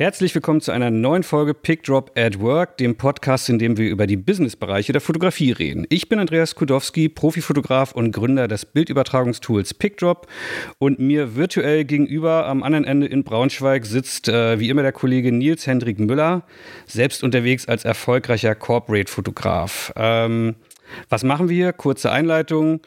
Herzlich willkommen zu einer neuen Folge Pick Drop at Work, dem Podcast, in dem wir über die Businessbereiche der Fotografie reden. Ich bin Andreas Kudowski, Profifotograf und Gründer des Bildübertragungstools PickDrop und mir virtuell gegenüber am anderen Ende in Braunschweig sitzt äh, wie immer der Kollege Nils Hendrik Müller, selbst unterwegs als erfolgreicher Corporate-Fotograf. Ähm, was machen wir? Kurze Einleitung.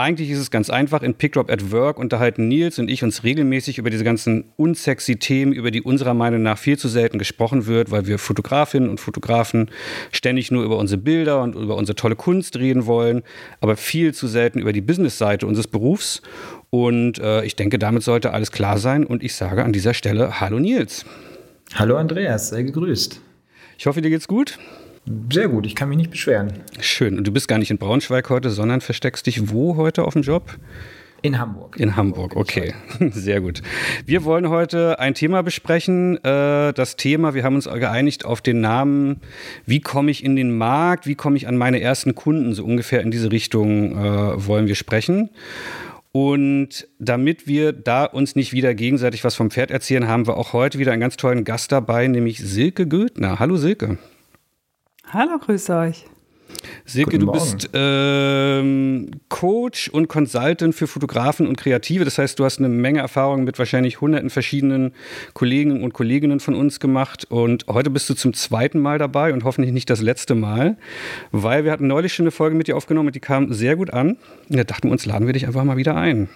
Eigentlich ist es ganz einfach. In Pickdrop at Work unterhalten Nils und ich uns regelmäßig über diese ganzen unsexy Themen, über die unserer Meinung nach viel zu selten gesprochen wird, weil wir Fotografinnen und Fotografen ständig nur über unsere Bilder und über unsere tolle Kunst reden wollen, aber viel zu selten über die Businessseite unseres Berufs. Und äh, ich denke, damit sollte alles klar sein. Und ich sage an dieser Stelle Hallo Nils. Hallo Andreas, sei gegrüßt. Ich hoffe, dir geht's gut. Sehr gut, ich kann mich nicht beschweren. Schön. Und du bist gar nicht in Braunschweig heute, sondern versteckst dich wo heute auf dem Job? In Hamburg. In Hamburg, okay. Sehr gut. Wir wollen heute ein Thema besprechen. Äh, das Thema, wir haben uns geeinigt auf den Namen, wie komme ich in den Markt, wie komme ich an meine ersten Kunden, so ungefähr in diese Richtung äh, wollen wir sprechen. Und damit wir da uns nicht wieder gegenseitig was vom Pferd erzählen, haben wir auch heute wieder einen ganz tollen Gast dabei, nämlich Silke Göthner. Hallo Silke. Hallo, grüß euch. Silke, du bist ähm, Coach und Consultant für Fotografen und Kreative. Das heißt, du hast eine Menge Erfahrung mit wahrscheinlich hunderten verschiedenen Kollegen und Kolleginnen von uns gemacht. Und heute bist du zum zweiten Mal dabei und hoffentlich nicht das letzte Mal, weil wir hatten neulich schon eine Folge mit dir aufgenommen und die kam sehr gut an. Und da dachten wir uns, laden wir dich einfach mal wieder ein.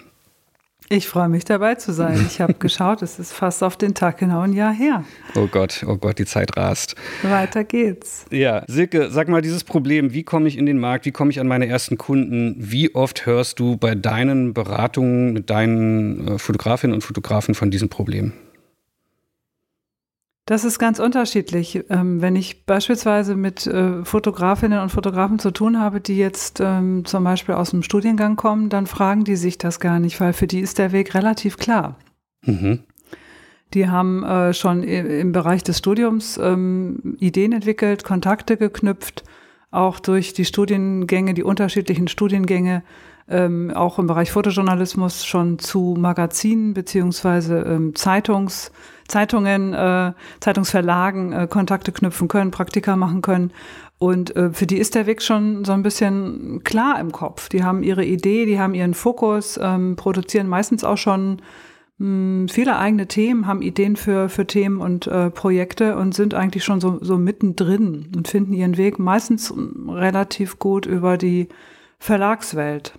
Ich freue mich dabei zu sein. Ich habe geschaut, es ist fast auf den Tag genau ein Jahr her. Oh Gott, oh Gott, die Zeit rast. Weiter geht's. Ja, Silke, sag mal dieses Problem, wie komme ich in den Markt, wie komme ich an meine ersten Kunden? Wie oft hörst du bei deinen Beratungen mit deinen äh, Fotografinnen und Fotografen von diesem Problem? Das ist ganz unterschiedlich. Ähm, wenn ich beispielsweise mit äh, Fotografinnen und Fotografen zu tun habe, die jetzt ähm, zum Beispiel aus dem Studiengang kommen, dann fragen die sich das gar nicht, weil für die ist der Weg relativ klar. Mhm. Die haben äh, schon im Bereich des Studiums ähm, Ideen entwickelt, Kontakte geknüpft, auch durch die Studiengänge, die unterschiedlichen Studiengänge ähm, auch im Bereich Fotojournalismus schon zu Magazinen beziehungsweise ähm, Zeitungs, Zeitungen, äh, Zeitungsverlagen äh, Kontakte knüpfen können, Praktika machen können. Und äh, für die ist der Weg schon so ein bisschen klar im Kopf. Die haben ihre Idee, die haben ihren Fokus, ähm, produzieren meistens auch schon mh, hm, viele eigene Themen, haben Ideen für, für Themen und äh, Projekte und sind eigentlich schon so, so mittendrin und finden ihren Weg meistens relativ gut über die Verlagswelt.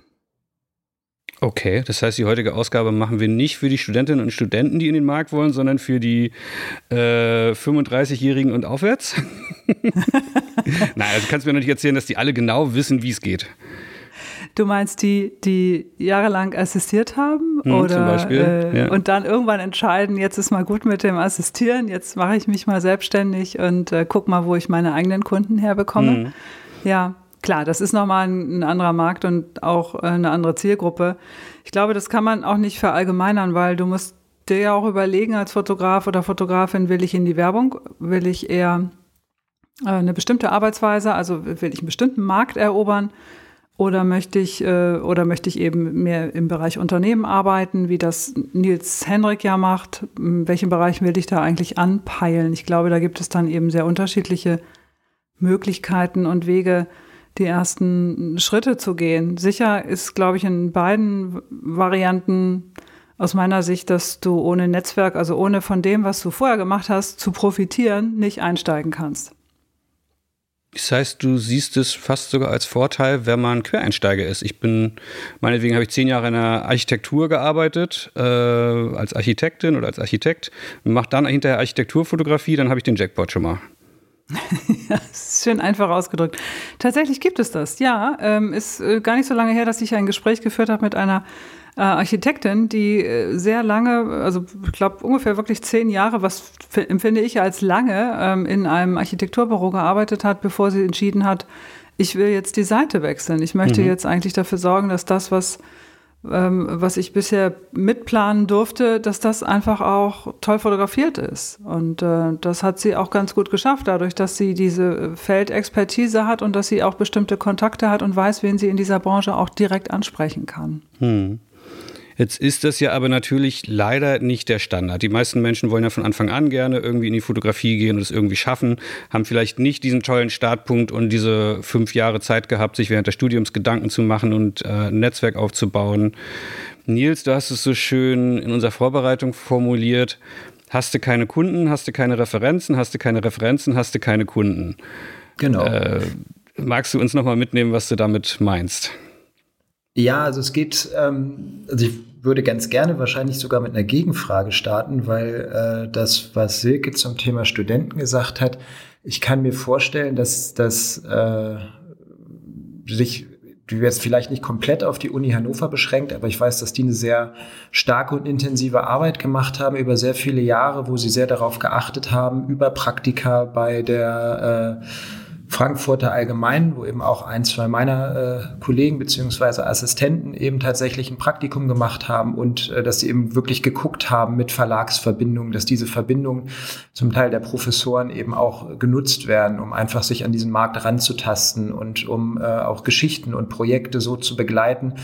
Okay, das heißt, die heutige Ausgabe machen wir nicht für die Studentinnen und Studenten, die in den Markt wollen, sondern für die äh, 35-Jährigen und aufwärts. Nein, also kannst du mir noch nicht erzählen, dass die alle genau wissen, wie es geht. Du meinst die, die jahrelang assistiert haben hm, oder zum Beispiel, äh, ja. und dann irgendwann entscheiden, jetzt ist mal gut mit dem Assistieren, jetzt mache ich mich mal selbstständig und äh, guck mal, wo ich meine eigenen Kunden herbekomme. Hm. Ja, Klar, das ist nochmal ein, ein anderer Markt und auch äh, eine andere Zielgruppe. Ich glaube, das kann man auch nicht verallgemeinern, weil du musst dir ja auch überlegen als Fotograf oder Fotografin, will ich in die Werbung, will ich eher äh, eine bestimmte Arbeitsweise, also will ich einen bestimmten Markt erobern oder möchte ich äh, oder möchte ich eben mehr im Bereich Unternehmen arbeiten, wie das Nils Henrik ja macht? In welchem Bereich will ich da eigentlich anpeilen? Ich glaube, da gibt es dann eben sehr unterschiedliche Möglichkeiten und Wege, die ersten Schritte zu gehen. Sicher ist, glaube ich, in beiden Varianten aus meiner Sicht, dass du ohne Netzwerk, also ohne von dem, was du vorher gemacht hast, zu profitieren, nicht einsteigen kannst. Das heißt, du siehst es fast sogar als Vorteil, wenn man Quereinsteiger ist. Ich bin, meinetwegen habe ich zehn Jahre in der Architektur gearbeitet, äh, als Architektin oder als Architekt, mache dann hinterher Architekturfotografie, dann habe ich den Jackpot schon mal. ja, ist schön einfach ausgedrückt. Tatsächlich gibt es das, ja. Ähm, ist äh, gar nicht so lange her, dass ich ein Gespräch geführt habe mit einer äh, Architektin, die äh, sehr lange, also ich glaube ungefähr wirklich zehn Jahre, was empfinde ich als lange, ähm, in einem Architekturbüro gearbeitet hat, bevor sie entschieden hat, ich will jetzt die Seite wechseln. Ich möchte mhm. jetzt eigentlich dafür sorgen, dass das, was ähm, was ich bisher mitplanen durfte, dass das einfach auch toll fotografiert ist. Und äh, das hat sie auch ganz gut geschafft, dadurch, dass sie diese Feldexpertise hat und dass sie auch bestimmte Kontakte hat und weiß, wen sie in dieser Branche auch direkt ansprechen kann. Hm. Jetzt ist das ja aber natürlich leider nicht der Standard. Die meisten Menschen wollen ja von Anfang an gerne irgendwie in die Fotografie gehen und es irgendwie schaffen, haben vielleicht nicht diesen tollen Startpunkt und diese fünf Jahre Zeit gehabt, sich während des Studiums Gedanken zu machen und äh, ein Netzwerk aufzubauen. Nils, du hast es so schön in unserer Vorbereitung formuliert. Hast du keine Kunden, hast du keine Referenzen, hast du keine Referenzen, hast du keine Kunden. Genau. Äh, magst du uns nochmal mitnehmen, was du damit meinst? Ja, also es geht, ähm, also ich würde ganz gerne wahrscheinlich sogar mit einer Gegenfrage starten, weil äh, das, was Silke zum Thema Studenten gesagt hat, ich kann mir vorstellen, dass das äh, sich die jetzt vielleicht nicht komplett auf die Uni Hannover beschränkt, aber ich weiß, dass die eine sehr starke und intensive Arbeit gemacht haben über sehr viele Jahre, wo sie sehr darauf geachtet haben, über Praktika bei der äh, Frankfurter Allgemein, wo eben auch ein, zwei meiner äh, Kollegen beziehungsweise Assistenten eben tatsächlich ein Praktikum gemacht haben und äh, dass sie eben wirklich geguckt haben mit Verlagsverbindungen, dass diese Verbindungen zum Teil der Professoren eben auch genutzt werden, um einfach sich an diesen Markt ranzutasten und um äh, auch Geschichten und Projekte so zu begleiten,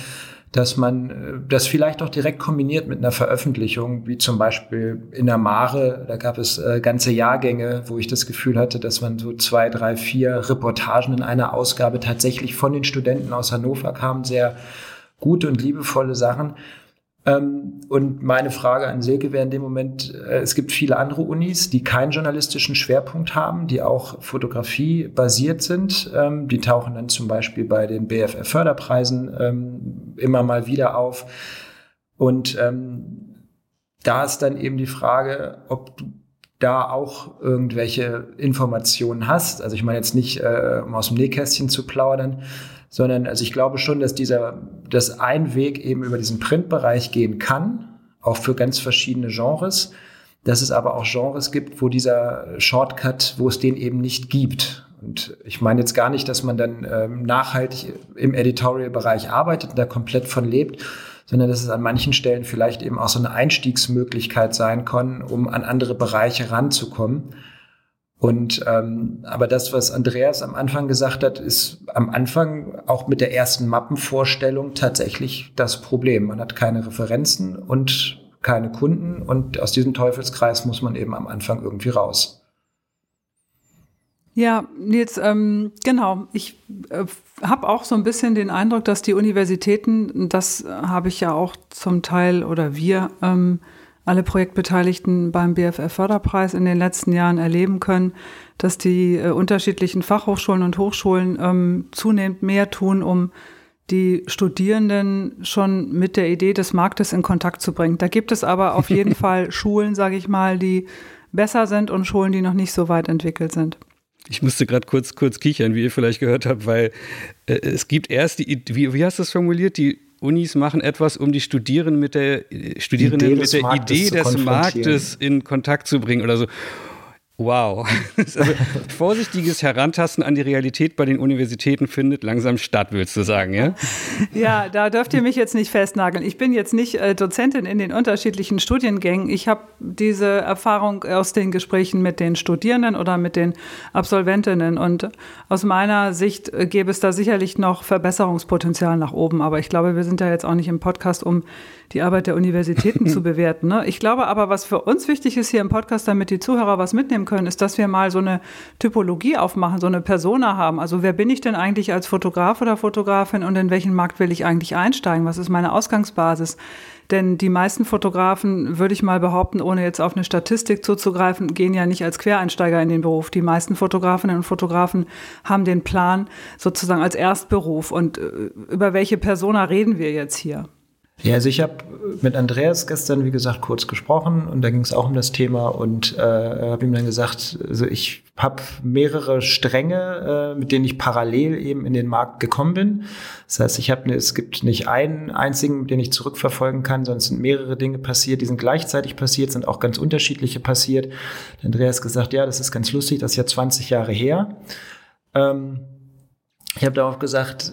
dass man äh, das vielleicht auch direkt kombiniert mit einer Veröffentlichung, wie zum Beispiel in der Mare, da gab es äh, ganze Jahrgänge, wo ich das Gefühl hatte, dass man so zwei, drei, vier Reportagen in einer Ausgabe tatsächlich von den Studenten aus Hannover kamen, sehr gute und liebevolle Sachen. Ähm, und meine Frage an Silke wäre in dem Moment, äh, es gibt viele andere Unis, die keinen journalistischen Schwerpunkt haben, die auch Fotografie basiert sind. Ähm, die tauchen dann zum Beispiel bei den BFF-Förderpreisen ähm, immer mal wieder auf. Und da ist dann eben die Frage, ob du da auch irgendwelche Informationen hast. Also ich meine jetzt nicht, äh, um aus dem Nähkästchen zu plaudern, sondern also ich glaube schon, dass dieser, dass ein Weg eben über diesen Printbereich gehen kann, auch für ganz verschiedene Genres, dass es aber auch Genres gibt, wo dieser Shortcut, wo es den eben nicht gibt. Und ich meine jetzt gar nicht, dass man dann ähm, nachhaltig im Editorial-Bereich arbeitet und da komplett von lebt, sondern dass es an manchen Stellen vielleicht eben auch so eine Einstiegsmöglichkeit sein kann, um an andere Bereiche ranzukommen. Und ähm, aber das, was Andreas am Anfang gesagt hat, ist am Anfang auch mit der ersten Mappenvorstellung tatsächlich das Problem. Man hat keine Referenzen und keine Kunden und aus diesem Teufelskreis muss man eben am Anfang irgendwie raus. Ja, jetzt ähm, genau. Ich äh, habe auch so ein bisschen den Eindruck, dass die Universitäten, das habe ich ja auch zum Teil oder wir ähm, alle Projektbeteiligten beim BFF-Förderpreis in den letzten Jahren erleben können, dass die äh, unterschiedlichen Fachhochschulen und Hochschulen ähm, zunehmend mehr tun, um die Studierenden schon mit der Idee des Marktes in Kontakt zu bringen. Da gibt es aber auf jeden Fall Schulen, sage ich mal, die besser sind und Schulen, die noch nicht so weit entwickelt sind. Ich musste gerade kurz, kurz kichern, wie ihr vielleicht gehört habt, weil äh, es gibt erst die, wie, wie hast du es formuliert, die Unis machen etwas, um die Studierenden mit der Studierenden Idee mit der Marktes Idee des Marktes in Kontakt zu bringen oder so. Wow. Also vorsichtiges Herantasten an die Realität bei den Universitäten findet langsam statt, willst du sagen, ja? Ja, da dürft ihr mich jetzt nicht festnageln. Ich bin jetzt nicht äh, Dozentin in den unterschiedlichen Studiengängen. Ich habe diese Erfahrung aus den Gesprächen mit den Studierenden oder mit den Absolventinnen. Und aus meiner Sicht äh, gäbe es da sicherlich noch Verbesserungspotenzial nach oben. Aber ich glaube, wir sind ja jetzt auch nicht im Podcast, um die Arbeit der Universitäten zu bewerten. Ne? Ich glaube aber, was für uns wichtig ist hier im Podcast, damit die Zuhörer was mitnehmen können, ist, dass wir mal so eine Typologie aufmachen, so eine Persona haben. Also wer bin ich denn eigentlich als Fotograf oder Fotografin und in welchen Markt will ich eigentlich einsteigen? Was ist meine Ausgangsbasis? Denn die meisten Fotografen, würde ich mal behaupten, ohne jetzt auf eine Statistik zuzugreifen, gehen ja nicht als Quereinsteiger in den Beruf. Die meisten Fotografinnen und Fotografen haben den Plan sozusagen als Erstberuf. Und äh, über welche Persona reden wir jetzt hier? Ja, also ich habe mit Andreas gestern, wie gesagt, kurz gesprochen und da ging es auch um das Thema und äh, habe ihm dann gesagt, also ich habe mehrere Stränge, äh, mit denen ich parallel eben in den Markt gekommen bin. Das heißt, ich habe, es gibt nicht einen einzigen, den ich zurückverfolgen kann, sondern es sind mehrere Dinge passiert, die sind gleichzeitig passiert, sind auch ganz unterschiedliche passiert. Andreas gesagt, ja, das ist ganz lustig, das ist ja 20 Jahre her. Ähm, ich habe darauf gesagt,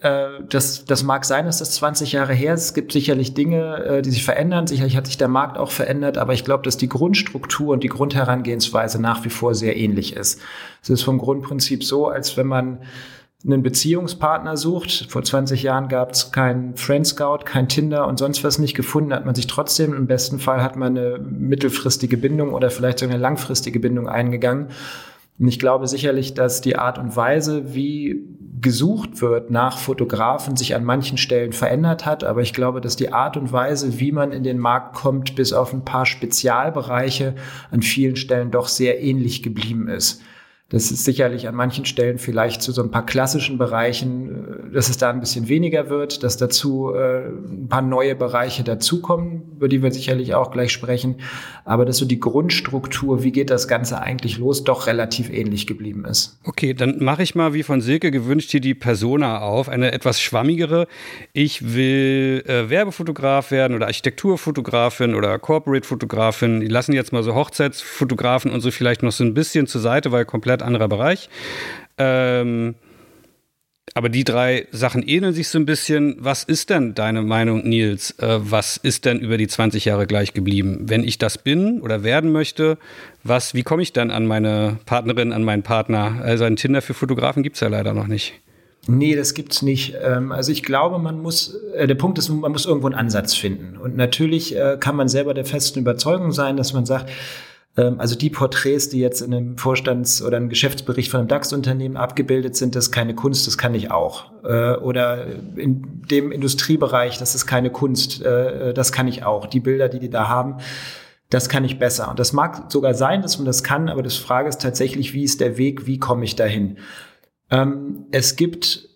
äh, das, das mag sein, dass das 20 Jahre her ist. Es gibt sicherlich Dinge, äh, die sich verändern. Sicherlich hat sich der Markt auch verändert. Aber ich glaube, dass die Grundstruktur und die Grundherangehensweise nach wie vor sehr ähnlich ist. Es ist vom Grundprinzip so, als wenn man einen Beziehungspartner sucht. Vor 20 Jahren gab es keinen Friend Scout, kein Tinder und sonst was nicht gefunden, hat man sich trotzdem, im besten Fall hat man eine mittelfristige Bindung oder vielleicht sogar eine langfristige Bindung eingegangen. Und ich glaube sicherlich, dass die Art und Weise, wie gesucht wird nach Fotografen, sich an manchen Stellen verändert hat. Aber ich glaube, dass die Art und Weise, wie man in den Markt kommt, bis auf ein paar Spezialbereiche an vielen Stellen doch sehr ähnlich geblieben ist. Das ist sicherlich an manchen Stellen vielleicht zu so ein paar klassischen Bereichen, äh, dass es da ein bisschen weniger wird, dass dazu äh, ein paar neue Bereiche dazukommen, über die wir sicherlich auch gleich sprechen. Aber dass so die Grundstruktur, wie geht das Ganze eigentlich los, doch relativ ähnlich geblieben ist. Okay, dann mache ich mal wie von Silke gewünscht hier die Persona auf, eine etwas schwammigere. Ich will äh, Werbefotograf werden oder Architekturfotografin oder Corporate-Fotografin. Die lassen jetzt mal so Hochzeitsfotografen und so vielleicht noch so ein bisschen zur Seite, weil komplett komplett anderer Bereich. Ähm, aber die drei Sachen ähneln sich so ein bisschen. Was ist denn deine Meinung, Nils? Äh, was ist denn über die 20 Jahre gleich geblieben? Wenn ich das bin oder werden möchte, was, wie komme ich dann an meine Partnerin, an meinen Partner? Also ein Tinder für Fotografen gibt es ja leider noch nicht. Nee, das gibt's nicht. Ähm, also ich glaube, man muss, äh, der Punkt ist, man muss irgendwo einen Ansatz finden. Und natürlich äh, kann man selber der festen Überzeugung sein, dass man sagt, also die Porträts, die jetzt in einem Vorstands- oder einem Geschäftsbericht von einem DAX-Unternehmen abgebildet sind, das ist keine Kunst, das kann ich auch. Äh, oder in dem Industriebereich, das ist keine Kunst, äh, das kann ich auch. Die Bilder, die die da haben, das kann ich besser. Und das mag sogar sein, dass man das kann, aber das Frage ist tatsächlich, wie ist der Weg, wie komme ich dahin? Ähm, es gibt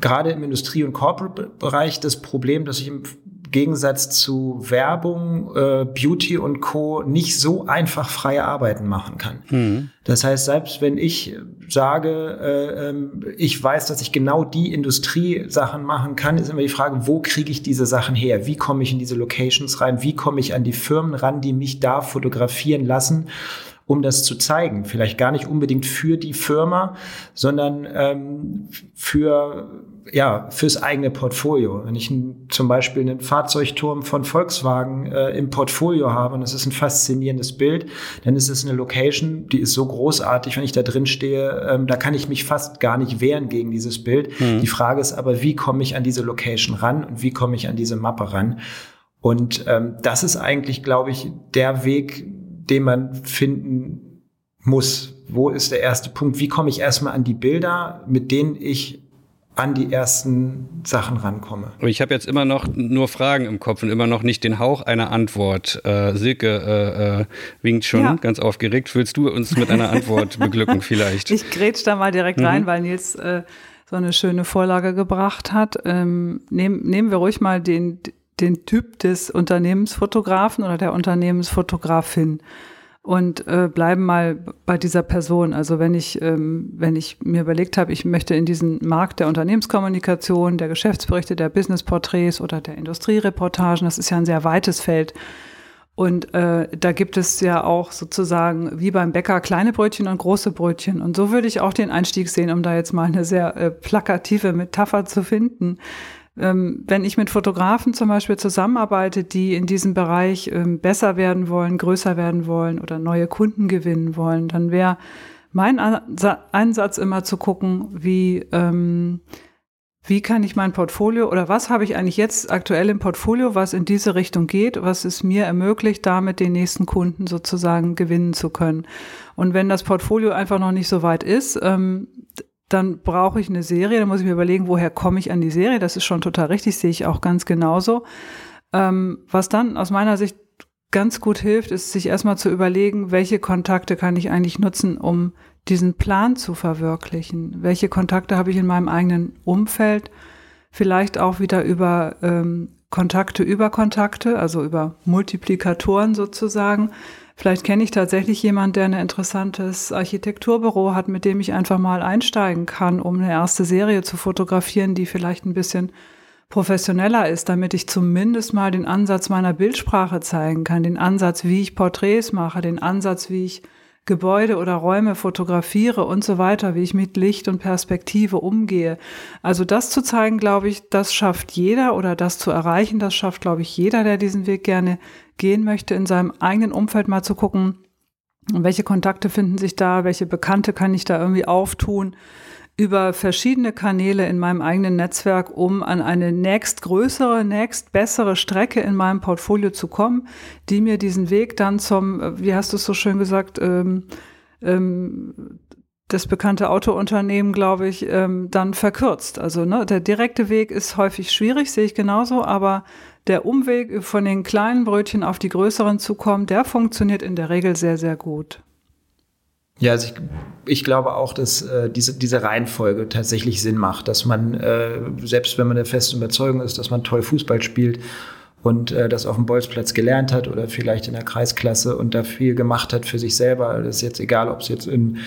gerade im Industrie- und Corporate-Bereich das Problem, dass ich im Gegensatz zu Werbung, äh, Beauty und Co. nicht so einfach freie Arbeiten machen kann. Mhm. Das heißt, selbst wenn ich sage, äh, ähm, ich weiß, dass ich genau die Industriesachen machen kann, ist immer die Frage, wo kriege ich diese Sachen her? Wie komme ich in diese Locations rein? Wie komme ich an die Firmen ran, die mich da fotografieren lassen? Um das zu zeigen. Vielleicht gar nicht unbedingt für die Firma, sondern ähm, für ja, fürs eigene Portfolio. Wenn ich ein, zum Beispiel einen Fahrzeugturm von Volkswagen äh, im Portfolio habe und es ist ein faszinierendes Bild, dann ist es eine Location, die ist so großartig, wenn ich da drin stehe, ähm, da kann ich mich fast gar nicht wehren gegen dieses Bild. Mhm. Die Frage ist aber, wie komme ich an diese Location ran und wie komme ich an diese Mappe ran? Und ähm, das ist eigentlich, glaube ich, der Weg, den man finden muss. Wo ist der erste Punkt? Wie komme ich erstmal an die Bilder, mit denen ich an die ersten Sachen rankomme. Ich habe jetzt immer noch nur Fragen im Kopf und immer noch nicht den Hauch einer Antwort. Äh, Silke äh, äh, winkt schon ja. ganz aufgeregt. Willst du uns mit einer Antwort beglücken vielleicht? Ich grätsch da mal direkt mhm. rein, weil Nils äh, so eine schöne Vorlage gebracht hat. Ähm, nehm, nehmen wir ruhig mal den, den Typ des Unternehmensfotografen oder der Unternehmensfotografin und äh, bleiben mal bei dieser Person. Also wenn ich, ähm, wenn ich mir überlegt habe, ich möchte in diesen Markt der Unternehmenskommunikation, der Geschäftsberichte, der Businessporträts oder der Industriereportagen, das ist ja ein sehr weites Feld. Und äh, da gibt es ja auch sozusagen wie beim Bäcker kleine Brötchen und große Brötchen. Und so würde ich auch den Einstieg sehen, um da jetzt mal eine sehr äh, plakative Metapher zu finden wenn ich mit Fotografen zum Beispiel zusammenarbeite, die in diesem Bereich ähm, besser werden wollen, größer werden wollen oder neue Kunden gewinnen wollen, dann wäre mein Ansatz immer zu gucken, wie, ähm, wie kann ich mein Portfolio oder was habe ich eigentlich jetzt aktuell im Portfolio, was in diese Richtung geht, was es mir ermöglicht, damit den nächsten Kunden sozusagen gewinnen zu können. Und wenn das Portfolio einfach noch nicht so weit ist, ähm, dann brauche ich eine Serie, dann muss ich mir überlegen, woher komme ich an die Serie. Das ist schon total richtig, sehe ich auch ganz genauso. Ähm, was dann aus meiner Sicht ganz gut hilft, ist sich erstmal zu überlegen, welche Kontakte kann ich eigentlich nutzen, um diesen Plan zu verwirklichen. Welche Kontakte habe ich in meinem eigenen Umfeld? Vielleicht auch wieder über ähm, Kontakte über Kontakte, also über Multiplikatoren sozusagen. Vielleicht kenne ich tatsächlich jemanden, der ein interessantes Architekturbüro hat, mit dem ich einfach mal einsteigen kann, um eine erste Serie zu fotografieren, die vielleicht ein bisschen professioneller ist, damit ich zumindest mal den Ansatz meiner Bildsprache zeigen kann, den Ansatz, wie ich Porträts mache, den Ansatz, wie ich Gebäude oder Räume fotografiere und so weiter, wie ich mit Licht und Perspektive umgehe. Also das zu zeigen, glaube ich, das schafft jeder oder das zu erreichen, das schafft, glaube ich, jeder, der diesen Weg gerne gehen möchte, in seinem eigenen Umfeld mal zu gucken, welche Kontakte finden sich da, welche Bekannte kann ich da irgendwie auftun, über verschiedene Kanäle in meinem eigenen Netzwerk, um an eine nächstgrößere, nächstbessere Strecke in meinem Portfolio zu kommen, die mir diesen Weg dann zum, äh, wie hast du es so schön gesagt, ähm, ähm, das bekannte Autounternehmen, glaube ich, ähm, dann verkürzt. Also ne, der direkte Weg ist häufig schwierig, sehe ich genauso, aber der Umweg von den kleinen Brötchen auf die größeren zu kommen, der funktioniert in der Regel sehr, sehr gut. Ja, also ich, ich glaube auch, dass äh, diese, diese Reihenfolge tatsächlich Sinn macht, dass man, äh, selbst wenn man der festen Überzeugung ist, dass man toll Fußball spielt und äh, das auf dem Bolzplatz gelernt hat oder vielleicht in der Kreisklasse und da viel gemacht hat für sich selber, das ist jetzt egal, ob es jetzt in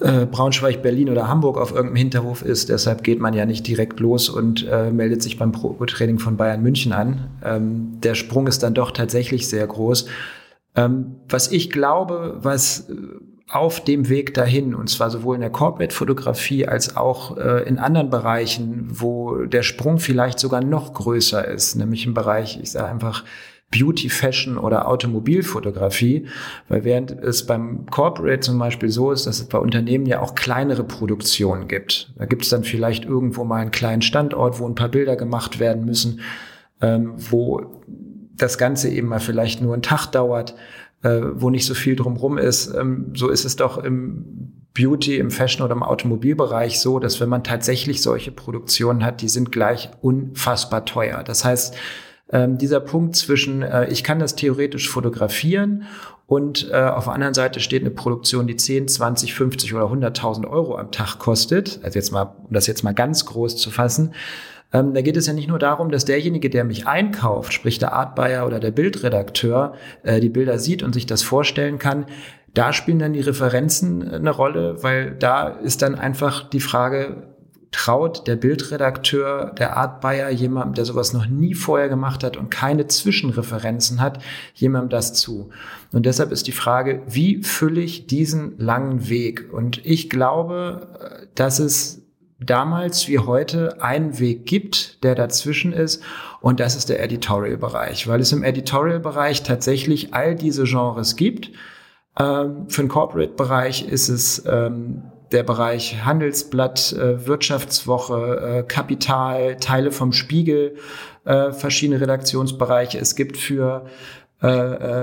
äh, Braunschweig, Berlin oder Hamburg auf irgendeinem Hinterhof ist. Deshalb geht man ja nicht direkt los und äh, meldet sich beim Pro-Training von Bayern München an. Ähm, der Sprung ist dann doch tatsächlich sehr groß. Ähm, was ich glaube, was äh, auf dem Weg dahin, und zwar sowohl in der Corporate-Fotografie als auch äh, in anderen Bereichen, wo der Sprung vielleicht sogar noch größer ist, nämlich im Bereich, ich sage einfach, Beauty, Fashion oder Automobilfotografie, weil während es beim Corporate zum Beispiel so ist, dass es bei Unternehmen ja auch kleinere Produktionen gibt. Da gibt es dann vielleicht irgendwo mal einen kleinen Standort, wo ein paar Bilder gemacht werden müssen, ähm, wo das Ganze eben mal vielleicht nur einen Tag dauert, äh, wo nicht so viel drumrum ist. Ähm, so ist es doch im Beauty, im Fashion oder im Automobilbereich so, dass wenn man tatsächlich solche Produktionen hat, die sind gleich unfassbar teuer. Das heißt, ähm, dieser Punkt zwischen, äh, ich kann das theoretisch fotografieren und äh, auf der anderen Seite steht eine Produktion, die 10, 20, 50 oder 100.000 Euro am Tag kostet. Also jetzt mal, um das jetzt mal ganz groß zu fassen. Ähm, da geht es ja nicht nur darum, dass derjenige, der mich einkauft, sprich der Artbuyer oder der Bildredakteur, äh, die Bilder sieht und sich das vorstellen kann. Da spielen dann die Referenzen äh, eine Rolle, weil da ist dann einfach die Frage, traut der Bildredakteur, der Art Buyer, jemandem, der sowas noch nie vorher gemacht hat und keine Zwischenreferenzen hat, jemandem das zu. Und deshalb ist die Frage, wie fülle ich diesen langen Weg? Und ich glaube, dass es damals wie heute einen Weg gibt, der dazwischen ist. Und das ist der Editorial-Bereich, weil es im Editorial-Bereich tatsächlich all diese Genres gibt. Ähm, für den Corporate-Bereich ist es ähm, der Bereich Handelsblatt, äh, Wirtschaftswoche, äh, Kapital, Teile vom Spiegel, äh, verschiedene Redaktionsbereiche. Es gibt für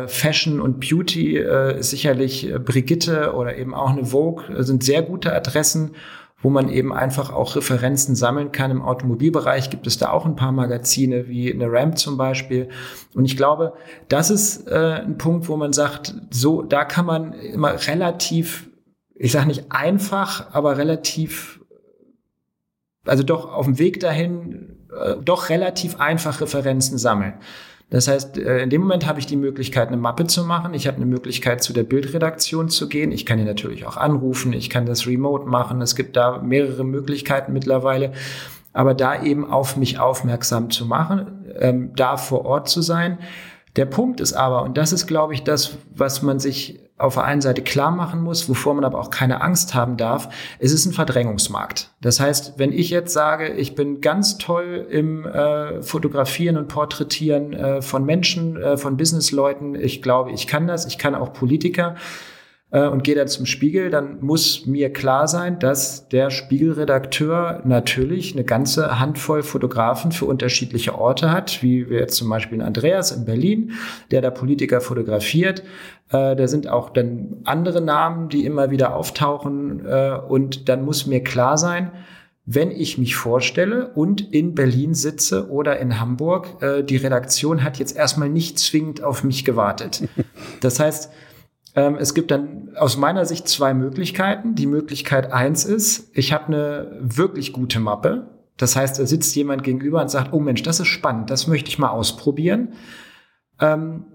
Fashion und Beauty äh, sicherlich Brigitte oder eben auch eine Vogue sind sehr gute Adressen wo man eben einfach auch Referenzen sammeln kann. Im Automobilbereich gibt es da auch ein paar Magazine, wie eine Ramp zum Beispiel. Und ich glaube, das ist äh, ein Punkt, wo man sagt, so, da kann man immer relativ ich sage nicht einfach, aber relativ, also doch auf dem Weg dahin, äh, doch relativ einfach Referenzen sammeln. Das heißt, äh, in dem Moment habe ich die Möglichkeit, eine Mappe zu machen. Ich habe eine Möglichkeit, zu der Bildredaktion zu gehen. Ich kann hier natürlich auch anrufen. Ich kann das remote machen. Es gibt da mehrere Möglichkeiten mittlerweile. Aber da eben auf mich aufmerksam zu machen, ähm, da vor Ort zu sein. Der Punkt ist aber, und das ist, glaube ich, das, was man sich auf der einen Seite klar machen muss, wovor man aber auch keine Angst haben darf, es ist ein Verdrängungsmarkt. Das heißt, wenn ich jetzt sage, ich bin ganz toll im äh, Fotografieren und Porträtieren äh, von Menschen, äh, von Businessleuten, ich glaube, ich kann das, ich kann auch Politiker, äh, und gehe dann zum Spiegel, dann muss mir klar sein, dass der Spiegelredakteur natürlich eine ganze Handvoll Fotografen für unterschiedliche Orte hat, wie wir jetzt zum Beispiel Andreas in Berlin, der da Politiker fotografiert. Äh, da sind auch dann andere Namen, die immer wieder auftauchen. Äh, und dann muss mir klar sein, wenn ich mich vorstelle und in Berlin sitze oder in Hamburg, äh, die Redaktion hat jetzt erstmal nicht zwingend auf mich gewartet. Das heißt, es gibt dann aus meiner Sicht zwei Möglichkeiten. Die Möglichkeit eins ist, ich habe eine wirklich gute Mappe. Das heißt, da sitzt jemand gegenüber und sagt, oh Mensch, das ist spannend, das möchte ich mal ausprobieren. Ähm,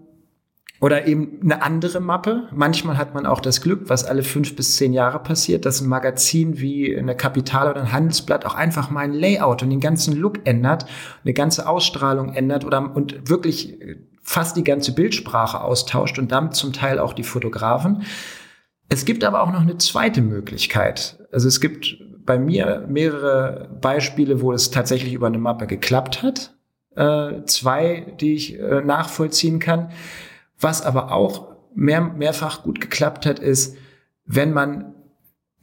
oder eben eine andere Mappe. Manchmal hat man auch das Glück, was alle fünf bis zehn Jahre passiert, dass ein Magazin wie eine Kapital oder ein Handelsblatt auch einfach mal ein Layout und den ganzen Look ändert, eine ganze Ausstrahlung ändert oder und wirklich fast die ganze Bildsprache austauscht und damit zum Teil auch die Fotografen. Es gibt aber auch noch eine zweite Möglichkeit. Also es gibt bei mir mehrere Beispiele, wo es tatsächlich über eine Mappe geklappt hat. Äh, zwei, die ich äh, nachvollziehen kann. Was aber auch mehr, mehrfach gut geklappt hat, ist, wenn man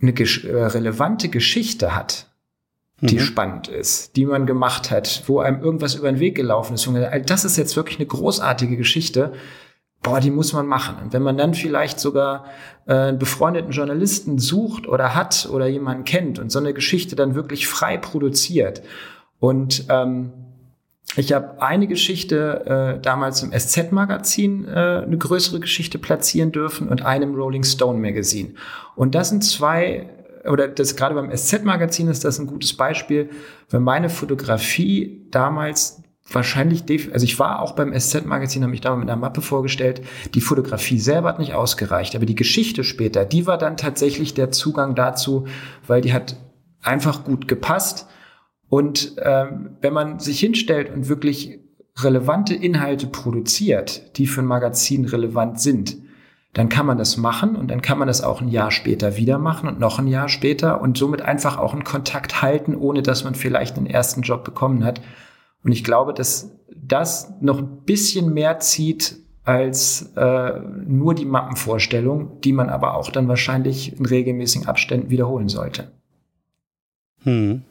eine äh, relevante Geschichte hat, die mhm. spannend ist, die man gemacht hat, wo einem irgendwas über den Weg gelaufen ist. Und das ist jetzt wirklich eine großartige Geschichte. Boah, die muss man machen. Und wenn man dann vielleicht sogar äh, einen befreundeten Journalisten sucht oder hat oder jemanden kennt und so eine Geschichte dann wirklich frei produziert und ähm, ich habe eine Geschichte äh, damals im SZ-Magazin äh, eine größere Geschichte platzieren dürfen und einem Rolling Stone Magazin. Und das sind zwei, oder das gerade beim SZ-Magazin ist das ein gutes Beispiel, weil meine Fotografie damals wahrscheinlich, also ich war auch beim SZ-Magazin, habe mich da mit einer Mappe vorgestellt. Die Fotografie selber hat nicht ausgereicht, aber die Geschichte später, die war dann tatsächlich der Zugang dazu, weil die hat einfach gut gepasst und ähm, wenn man sich hinstellt und wirklich relevante Inhalte produziert, die für ein Magazin relevant sind, dann kann man das machen und dann kann man das auch ein Jahr später wieder machen und noch ein Jahr später und somit einfach auch einen Kontakt halten, ohne dass man vielleicht einen ersten Job bekommen hat. Und ich glaube, dass das noch ein bisschen mehr zieht als äh, nur die Mappenvorstellung, die man aber auch dann wahrscheinlich in regelmäßigen Abständen wiederholen sollte. Hm.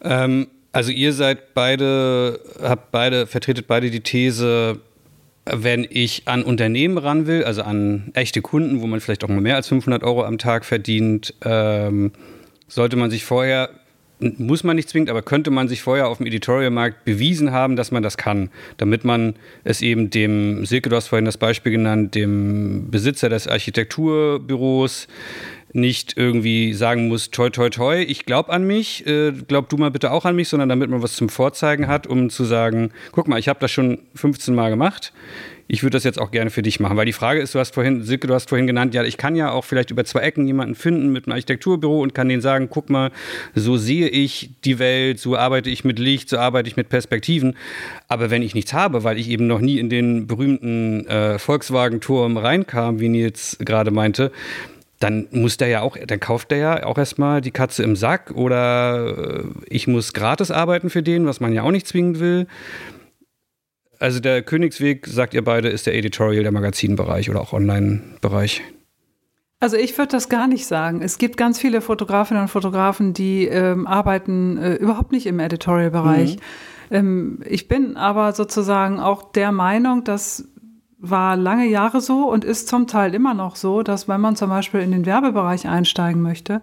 Ähm, also ihr seid beide, habt beide, vertretet beide die These, wenn ich an Unternehmen ran will, also an echte Kunden, wo man vielleicht auch mal mehr als 500 Euro am Tag verdient, ähm, sollte man sich vorher, muss man nicht zwingend, aber könnte man sich vorher auf dem Editorial-Markt bewiesen haben, dass man das kann, damit man es eben dem, Silke, du hast vorhin das Beispiel genannt, dem Besitzer des Architekturbüros, nicht irgendwie sagen muss, toi, toi, toi, ich glaube an mich, äh, glaub du mal bitte auch an mich, sondern damit man was zum Vorzeigen hat, um zu sagen, guck mal, ich habe das schon 15 Mal gemacht, ich würde das jetzt auch gerne für dich machen. Weil die Frage ist, du hast vorhin, Silke, du hast vorhin genannt, ja, ich kann ja auch vielleicht über zwei Ecken jemanden finden mit einem Architekturbüro und kann denen sagen, guck mal, so sehe ich die Welt, so arbeite ich mit Licht, so arbeite ich mit Perspektiven. Aber wenn ich nichts habe, weil ich eben noch nie in den berühmten äh, Volkswagen-Turm reinkam, wie Nils gerade meinte, dann muss der ja auch, dann kauft der ja auch erstmal die Katze im Sack oder äh, ich muss gratis arbeiten für den, was man ja auch nicht zwingend will. Also der Königsweg, sagt ihr beide, ist der Editorial, der Magazinbereich oder auch Online-Bereich. Also ich würde das gar nicht sagen. Es gibt ganz viele Fotografinnen und Fotografen, die ähm, arbeiten äh, überhaupt nicht im Editorial-Bereich. Mhm. Ähm, ich bin aber sozusagen auch der Meinung, dass war lange Jahre so und ist zum Teil immer noch so, dass wenn man zum Beispiel in den Werbebereich einsteigen möchte,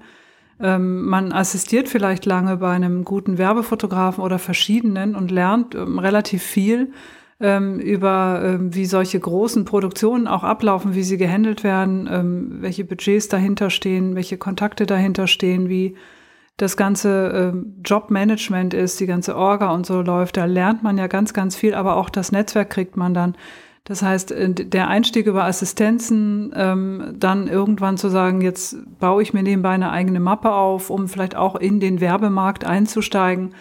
ähm, man assistiert vielleicht lange bei einem guten Werbefotografen oder verschiedenen und lernt ähm, relativ viel ähm, über, ähm, wie solche großen Produktionen auch ablaufen, wie sie gehandelt werden, ähm, welche Budgets dahinter stehen, welche Kontakte dahinter stehen, wie das ganze ähm, Jobmanagement ist, die ganze Orga und so läuft. Da lernt man ja ganz, ganz viel, aber auch das Netzwerk kriegt man dann das heißt, äh, der Einstieg über Assistenzen, ähm, dann irgendwann zu sagen, jetzt baue ich mir nebenbei eine eigene Mappe auf, um vielleicht auch in den Werbemarkt einzusteigen,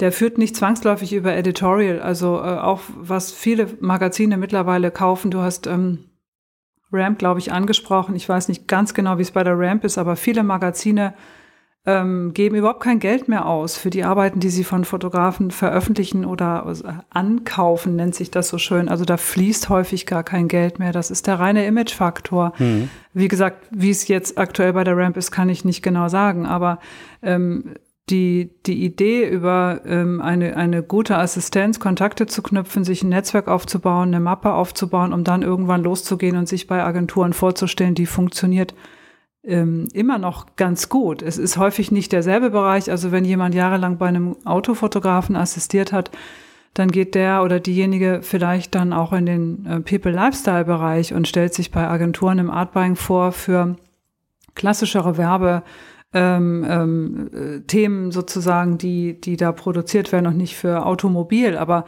der führt nicht zwangsläufig über Editorial. Also äh, auch was viele Magazine mittlerweile kaufen. Du hast ähm, Ramp, glaube ich, angesprochen. Ich weiß nicht ganz genau, wie es bei der Ramp ist, aber viele Magazine ähm, geben überhaupt kein Geld mehr aus für die Arbeiten, die sie von Fotografen veröffentlichen oder ankaufen, nennt sich das so schön. Also da fließt häufig gar kein Geld mehr. Das ist der reine Imagefaktor. Mhm. Wie gesagt, wie es jetzt aktuell bei der Ramp ist, kann ich nicht genau sagen. Aber ähm, die, die Idee über ähm, eine, eine gute Assistenz, Kontakte zu knüpfen, sich ein Netzwerk aufzubauen, eine Mappe aufzubauen, um dann irgendwann loszugehen und sich bei Agenturen vorzustellen, die funktioniert ähm, immer noch ganz gut. Es ist häufig nicht derselbe Bereich. Also wenn jemand jahrelang bei einem Autofotografen assistiert hat, dann geht der oder diejenige vielleicht dann auch in den äh, People-Lifestyle-Bereich und stellt sich bei Agenturen im Artbuying vor für klassischere Werbe. Ähm, ähm, äh, Themen sozusagen, die, die da produziert werden und nicht für Automobil. Aber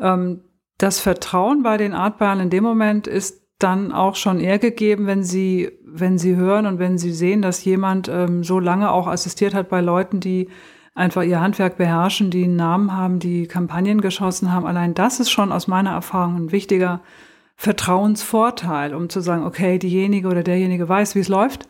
ähm, das Vertrauen bei den Artbuyern in dem Moment ist dann auch schon eher gegeben, wenn sie, wenn sie hören und wenn sie sehen, dass jemand ähm, so lange auch assistiert hat bei Leuten, die einfach ihr Handwerk beherrschen, die einen Namen haben, die Kampagnen geschossen haben. Allein das ist schon aus meiner Erfahrung ein wichtiger Vertrauensvorteil, um zu sagen, okay, diejenige oder derjenige weiß, wie es läuft.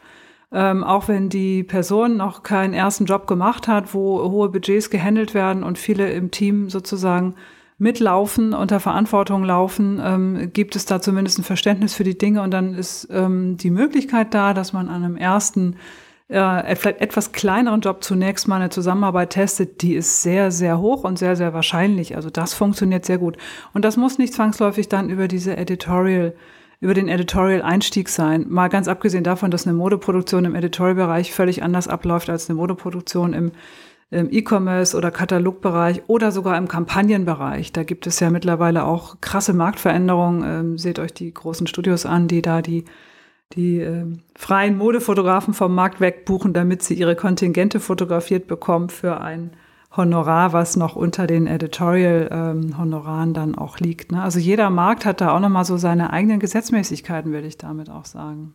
Ähm, auch wenn die Person noch keinen ersten Job gemacht hat, wo hohe Budgets gehandelt werden und viele im Team sozusagen mitlaufen, unter Verantwortung laufen, ähm, gibt es da zumindest ein Verständnis für die Dinge und dann ist ähm, die Möglichkeit da, dass man an einem ersten äh, vielleicht etwas kleineren Job zunächst mal eine Zusammenarbeit testet, die ist sehr, sehr hoch und sehr, sehr wahrscheinlich. Also das funktioniert sehr gut. Und das muss nicht zwangsläufig dann über diese Editorial über den Editorial-Einstieg sein. Mal ganz abgesehen davon, dass eine Modeproduktion im Editorial-Bereich völlig anders abläuft als eine Modeproduktion im, im E-Commerce oder Katalogbereich oder sogar im Kampagnenbereich. Da gibt es ja mittlerweile auch krasse Marktveränderungen. Ähm, seht euch die großen Studios an, die da die die äh, freien Modefotografen vom Markt wegbuchen, damit sie ihre Kontingente fotografiert bekommen für ein Honorar, was noch unter den Editorial-Honoraren ähm, dann auch liegt. Ne? Also jeder Markt hat da auch nochmal so seine eigenen Gesetzmäßigkeiten, würde ich damit auch sagen.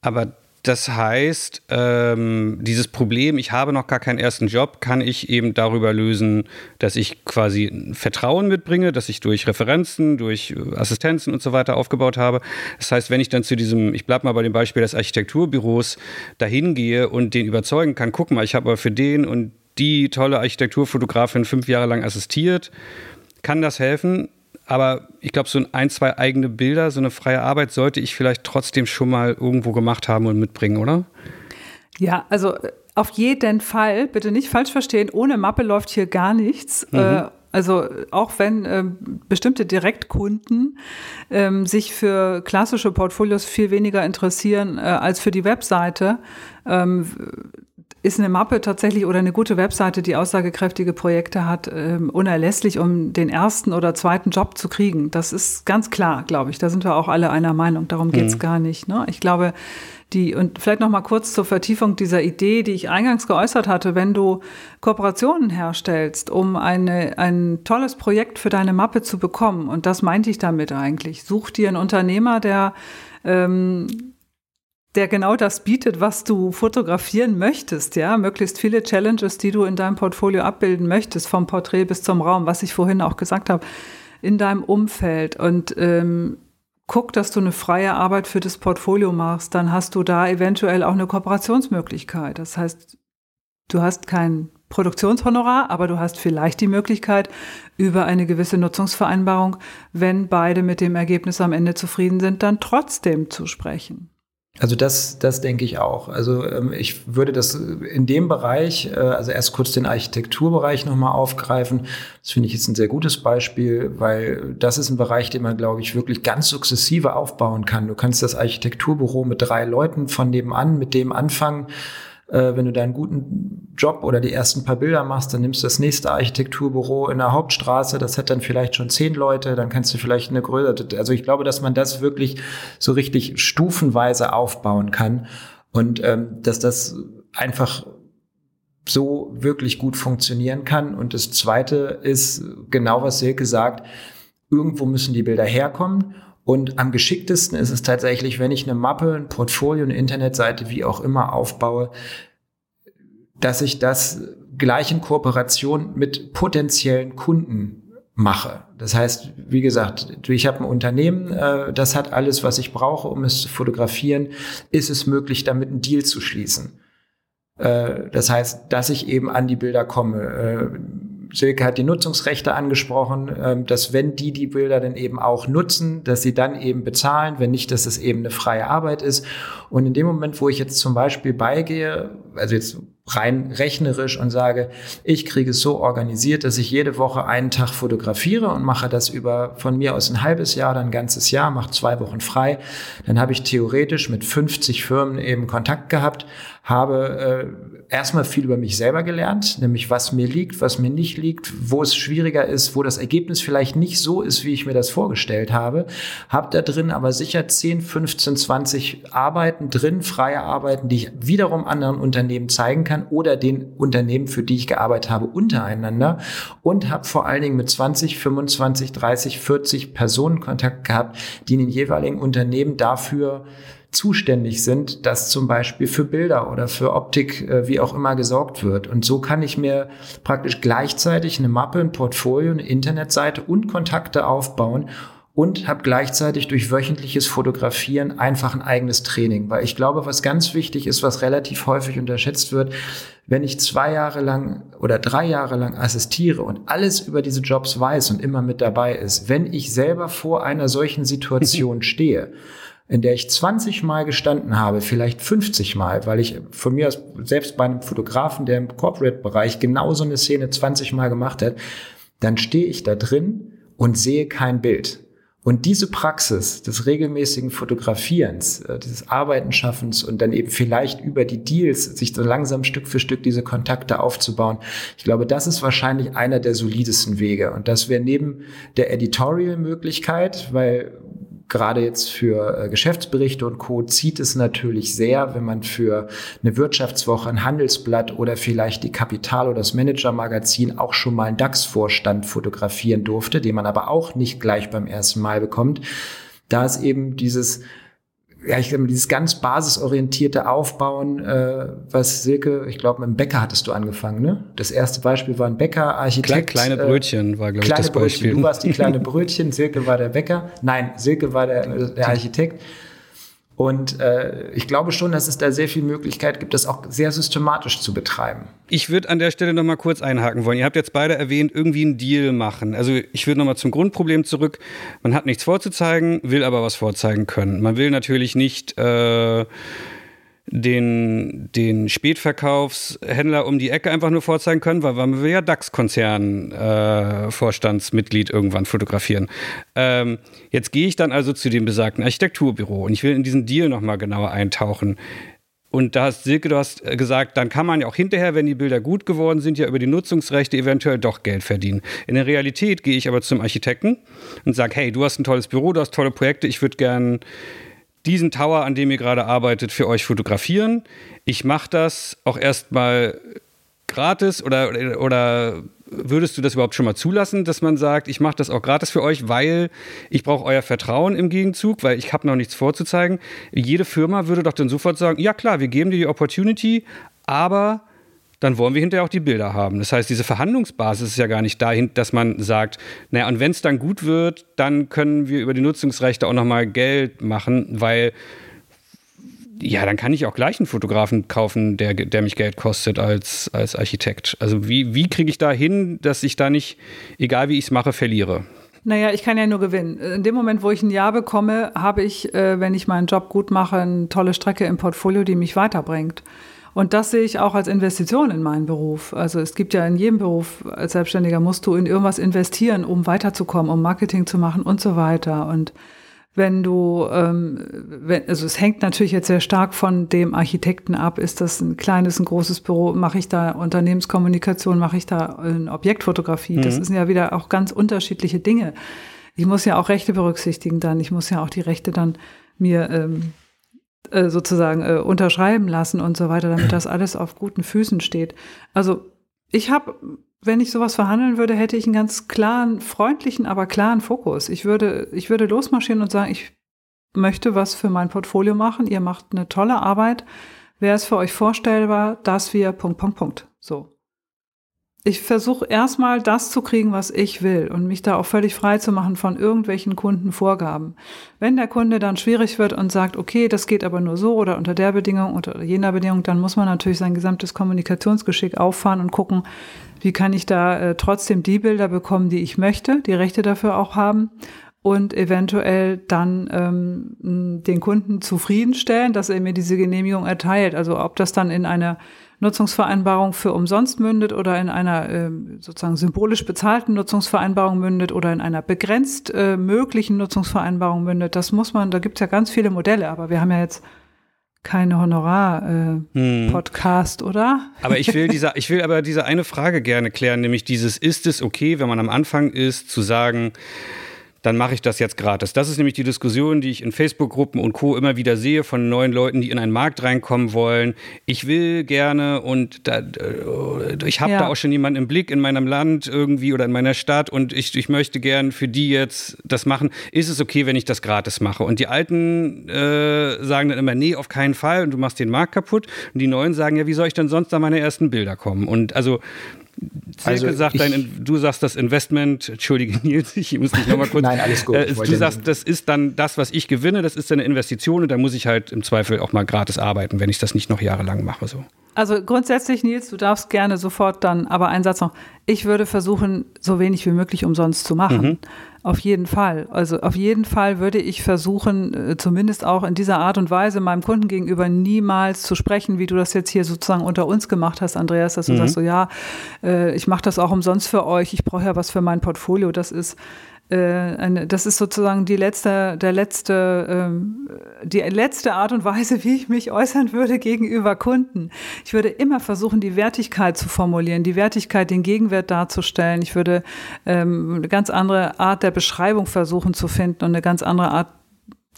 Aber das heißt, ähm, dieses Problem, ich habe noch gar keinen ersten Job, kann ich eben darüber lösen, dass ich quasi Vertrauen mitbringe, dass ich durch Referenzen, durch Assistenzen und so weiter aufgebaut habe. Das heißt, wenn ich dann zu diesem, ich bleibe mal bei dem Beispiel des Architekturbüros, dahin gehe und den überzeugen kann, guck mal, ich habe aber für den und die tolle Architekturfotografin fünf Jahre lang assistiert, kann das helfen. Aber ich glaube, so ein, zwei eigene Bilder, so eine freie Arbeit sollte ich vielleicht trotzdem schon mal irgendwo gemacht haben und mitbringen, oder? Ja, also äh, auf jeden Fall, bitte nicht falsch verstehen, ohne Mappe läuft hier gar nichts. Mhm. Äh, also auch wenn ähm, bestimmte Direktkunden ähm, sich für klassische Portfolios viel weniger interessieren äh, als für die Webseite, ähm, ist eine Mappe tatsächlich oder eine gute Webseite, die aussagekräftige Projekte hat, ähm, unerlässlich, um den ersten oder zweiten Job zu kriegen. Das ist ganz klar, glaube ich. Da sind wir auch alle einer Meinung. Darum geht's mhm. gar nicht. Ne? Ich glaube, die, und vielleicht noch mal kurz zur Vertiefung dieser Idee, die ich eingangs geäußert hatte, wenn du Kooperationen herstellst, um eine, ein tolles Projekt für deine Mappe zu bekommen, und das meinte ich damit eigentlich, such dir einen Unternehmer, der ähm, der genau das bietet, was du fotografieren möchtest, ja, möglichst viele Challenges, die du in deinem Portfolio abbilden möchtest, vom Porträt bis zum Raum, was ich vorhin auch gesagt habe, in deinem Umfeld und ähm, guck, dass du eine freie Arbeit für das Portfolio machst, dann hast du da eventuell auch eine Kooperationsmöglichkeit. Das heißt, du hast kein Produktionshonorar, aber du hast vielleicht die Möglichkeit, über eine gewisse Nutzungsvereinbarung, wenn beide mit dem Ergebnis am Ende zufrieden sind, dann trotzdem zu sprechen. Also das, das denke ich auch. Also ähm, ich würde das in dem Bereich, äh, also erst kurz den Architekturbereich nochmal aufgreifen. Das finde ich jetzt ein sehr gutes Beispiel, weil das ist ein Bereich, den man, glaube ich, wirklich ganz sukzessive aufbauen kann. Du kannst das Architekturbüro mit drei Leuten von nebenan, mit dem anfangen äh, wenn du deinen guten Job oder die ersten paar Bilder machst, dann nimmst du das nächste Architekturbüro in der Hauptstraße, das hat dann vielleicht schon zehn Leute, dann kannst du vielleicht eine größere, also ich glaube, dass man das wirklich so richtig stufenweise aufbauen kann und ähm, dass das einfach so wirklich gut funktionieren kann. Und das Zweite ist genau, was Silke sagt, irgendwo müssen die Bilder herkommen. Und am geschicktesten ist es tatsächlich, wenn ich eine Mappe, ein Portfolio, eine Internetseite, wie auch immer aufbaue, dass ich das gleich in Kooperation mit potenziellen Kunden mache. Das heißt, wie gesagt, ich habe ein Unternehmen, äh, das hat alles, was ich brauche, um es zu fotografieren. Ist es möglich, damit einen Deal zu schließen? Äh, das heißt, dass ich eben an die Bilder komme. Silke hat die Nutzungsrechte angesprochen, ähm, dass wenn die die Bilder dann eben auch nutzen, dass sie dann eben bezahlen, wenn nicht, dass es eben eine freie Arbeit ist. Und in dem Moment, wo ich jetzt zum Beispiel beigehe, also jetzt rein rechnerisch und sage, ich kriege es so organisiert, dass ich jede Woche einen Tag fotografiere und mache das über von mir aus ein halbes Jahr, dann ein ganzes Jahr, mache zwei Wochen frei, dann habe ich theoretisch mit 50 Firmen eben Kontakt gehabt, habe äh, erstmal viel über mich selber gelernt, nämlich was mir liegt, was mir nicht liegt, wo es schwieriger ist, wo das Ergebnis vielleicht nicht so ist, wie ich mir das vorgestellt habe, habe da drin aber sicher 10, 15, 20 Arbeiten drin, freie Arbeiten, die ich wiederum anderen Unternehmen zeigen kann oder den Unternehmen, für die ich gearbeitet habe, untereinander und habe vor allen Dingen mit 20, 25, 30, 40 Personen Kontakt gehabt, die in den jeweiligen Unternehmen dafür zuständig sind, dass zum Beispiel für Bilder oder für Optik, äh, wie auch immer, gesorgt wird. Und so kann ich mir praktisch gleichzeitig eine Mappe, ein Portfolio, eine Internetseite und Kontakte aufbauen und habe gleichzeitig durch wöchentliches Fotografieren einfach ein eigenes Training. Weil ich glaube, was ganz wichtig ist, was relativ häufig unterschätzt wird, wenn ich zwei Jahre lang oder drei Jahre lang assistiere und alles über diese Jobs weiß und immer mit dabei ist, wenn ich selber vor einer solchen Situation stehe, in der ich 20 Mal gestanden habe, vielleicht 50 Mal, weil ich von mir aus, selbst bei einem Fotografen, der im Corporate-Bereich genau so eine Szene 20 Mal gemacht hat, dann stehe ich da drin und sehe kein Bild. Und diese Praxis des regelmäßigen Fotografierens, äh, dieses Arbeitenschaffens und dann eben vielleicht über die Deals sich so langsam Stück für Stück diese Kontakte aufzubauen, ich glaube, das ist wahrscheinlich einer der solidesten Wege. Und das wäre neben der Editorial-Möglichkeit, weil gerade jetzt für äh, Geschäftsberichte und Co. zieht es natürlich sehr, wenn man für eine Wirtschaftswoche, ein Handelsblatt oder vielleicht die Kapital- oder das Manager-Magazin auch schon mal einen DAX-Vorstand fotografieren durfte, den man aber auch nicht gleich beim ersten Mal bekommt. Da ist eben dieses ja, ich glaube, dieses ganz basisorientierte Aufbauen, äh, was Silke, ich glaube, mit dem Bäcker hattest du angefangen, ne? Das erste Beispiel war ein Bäcker, Architekt. Kleine Brötchen war, glaube ich, das Beispiel. Brötchen. Du warst die kleine Brötchen, Silke war der Bäcker. Nein, Silke war der, der Architekt. Und äh, ich glaube schon, dass es da sehr viel Möglichkeit gibt, das auch sehr systematisch zu betreiben. Ich würde an der Stelle noch mal kurz einhaken wollen. Ihr habt jetzt beide erwähnt, irgendwie einen Deal machen. Also ich würde noch mal zum Grundproblem zurück. Man hat nichts vorzuzeigen, will aber was vorzeigen können. Man will natürlich nicht äh, den, den Spätverkaufshändler um die Ecke einfach nur vorzeigen können, weil man will ja DAX-Konzern-Vorstandsmitglied äh, irgendwann fotografieren. Ähm, jetzt gehe ich dann also zu dem besagten Architekturbüro und ich will in diesen Deal nochmal genauer eintauchen. Und da hast Silke, du hast gesagt, dann kann man ja auch hinterher, wenn die Bilder gut geworden sind, ja über die Nutzungsrechte eventuell doch Geld verdienen. In der Realität gehe ich aber zum Architekten und sage, hey, du hast ein tolles Büro, du hast tolle Projekte, ich würde gern diesen Tower, an dem ihr gerade arbeitet, für euch fotografieren. Ich mache das auch erstmal gratis oder, oder würdest du das überhaupt schon mal zulassen, dass man sagt, ich mache das auch gratis für euch, weil ich brauche euer Vertrauen im Gegenzug, weil ich habe noch nichts vorzuzeigen. Jede Firma würde doch dann sofort sagen, ja klar, wir geben dir die Opportunity, aber dann wollen wir hinterher auch die Bilder haben. Das heißt, diese Verhandlungsbasis ist ja gar nicht dahin, dass man sagt, naja, und wenn es dann gut wird, dann können wir über die Nutzungsrechte auch nochmal Geld machen, weil ja, dann kann ich auch gleich einen Fotografen kaufen, der, der mich Geld kostet als, als Architekt. Also wie, wie kriege ich da hin, dass ich da nicht, egal wie ich es mache, verliere? Naja, ich kann ja nur gewinnen. In dem Moment, wo ich ein Ja bekomme, habe ich, äh, wenn ich meinen Job gut mache, eine tolle Strecke im Portfolio, die mich weiterbringt. Und das sehe ich auch als Investition in meinen Beruf. Also es gibt ja in jedem Beruf als Selbstständiger musst du in irgendwas investieren, um weiterzukommen, um Marketing zu machen und so weiter. Und wenn du, ähm, wenn, also es hängt natürlich jetzt sehr stark von dem Architekten ab. Ist das ein kleines, ein großes Büro? Mache ich da Unternehmenskommunikation? Mache ich da eine Objektfotografie? Mhm. Das sind ja wieder auch ganz unterschiedliche Dinge. Ich muss ja auch Rechte berücksichtigen dann. Ich muss ja auch die Rechte dann mir ähm, äh, sozusagen äh, unterschreiben lassen und so weiter, damit das alles auf guten Füßen steht. Also ich habe, wenn ich sowas verhandeln würde, hätte ich einen ganz klaren, freundlichen, aber klaren Fokus. Ich würde, ich würde losmarschieren und sagen, ich möchte was für mein Portfolio machen. Ihr macht eine tolle Arbeit. Wäre es für euch vorstellbar, dass wir Punkt, Punkt, Punkt. So ich versuche erstmal das zu kriegen, was ich will und mich da auch völlig frei zu machen von irgendwelchen Kundenvorgaben. Wenn der Kunde dann schwierig wird und sagt, okay, das geht aber nur so oder unter der Bedingung oder jener Bedingung, dann muss man natürlich sein gesamtes Kommunikationsgeschick auffahren und gucken, wie kann ich da äh, trotzdem die Bilder bekommen, die ich möchte, die Rechte dafür auch haben und eventuell dann ähm, den Kunden zufriedenstellen, dass er mir diese Genehmigung erteilt. Also ob das dann in einer Nutzungsvereinbarung für umsonst mündet oder in einer äh, sozusagen symbolisch bezahlten Nutzungsvereinbarung mündet oder in einer begrenzt äh, möglichen Nutzungsvereinbarung mündet. Das muss man, da gibt es ja ganz viele Modelle, aber wir haben ja jetzt keine Honorar-Podcast, äh, hm. oder? Aber ich will dieser, ich will aber diese eine Frage gerne klären, nämlich dieses, ist es okay, wenn man am Anfang ist, zu sagen, dann mache ich das jetzt gratis. Das ist nämlich die Diskussion, die ich in Facebook-Gruppen und Co. immer wieder sehe von neuen Leuten, die in einen Markt reinkommen wollen. Ich will gerne und da, äh, ich habe ja. da auch schon jemanden im Blick in meinem Land irgendwie oder in meiner Stadt und ich, ich möchte gern für die jetzt das machen. Ist es okay, wenn ich das gratis mache? Und die Alten äh, sagen dann immer, nee, auf keinen Fall und du machst den Markt kaputt. Und die Neuen sagen, ja, wie soll ich denn sonst da meine ersten Bilder kommen? Und also Silke also sagt, dein, du sagst das Investment, entschuldige Nils, ich muss dich nochmal kurz. Nein, alles gut. Äh, du sagst, das ist dann das, was ich gewinne, das ist eine Investition und da muss ich halt im Zweifel auch mal gratis arbeiten, wenn ich das nicht noch jahrelang mache. So. Also grundsätzlich, Nils, du darfst gerne sofort dann, aber ein Satz noch. Ich würde versuchen, so wenig wie möglich umsonst zu machen. Mhm. Auf jeden Fall. Also auf jeden Fall würde ich versuchen, äh, zumindest auch in dieser Art und Weise meinem Kunden gegenüber niemals zu sprechen, wie du das jetzt hier sozusagen unter uns gemacht hast, Andreas, dass du mhm. sagst so, ja, äh, ich mache das auch umsonst für euch, ich brauche ja was für mein Portfolio. Das ist eine, das ist sozusagen die letzte, der letzte, ähm, die letzte Art und Weise, wie ich mich äußern würde gegenüber Kunden. Ich würde immer versuchen, die Wertigkeit zu formulieren, die Wertigkeit, den Gegenwert darzustellen. Ich würde ähm, eine ganz andere Art der Beschreibung versuchen zu finden und eine ganz andere Art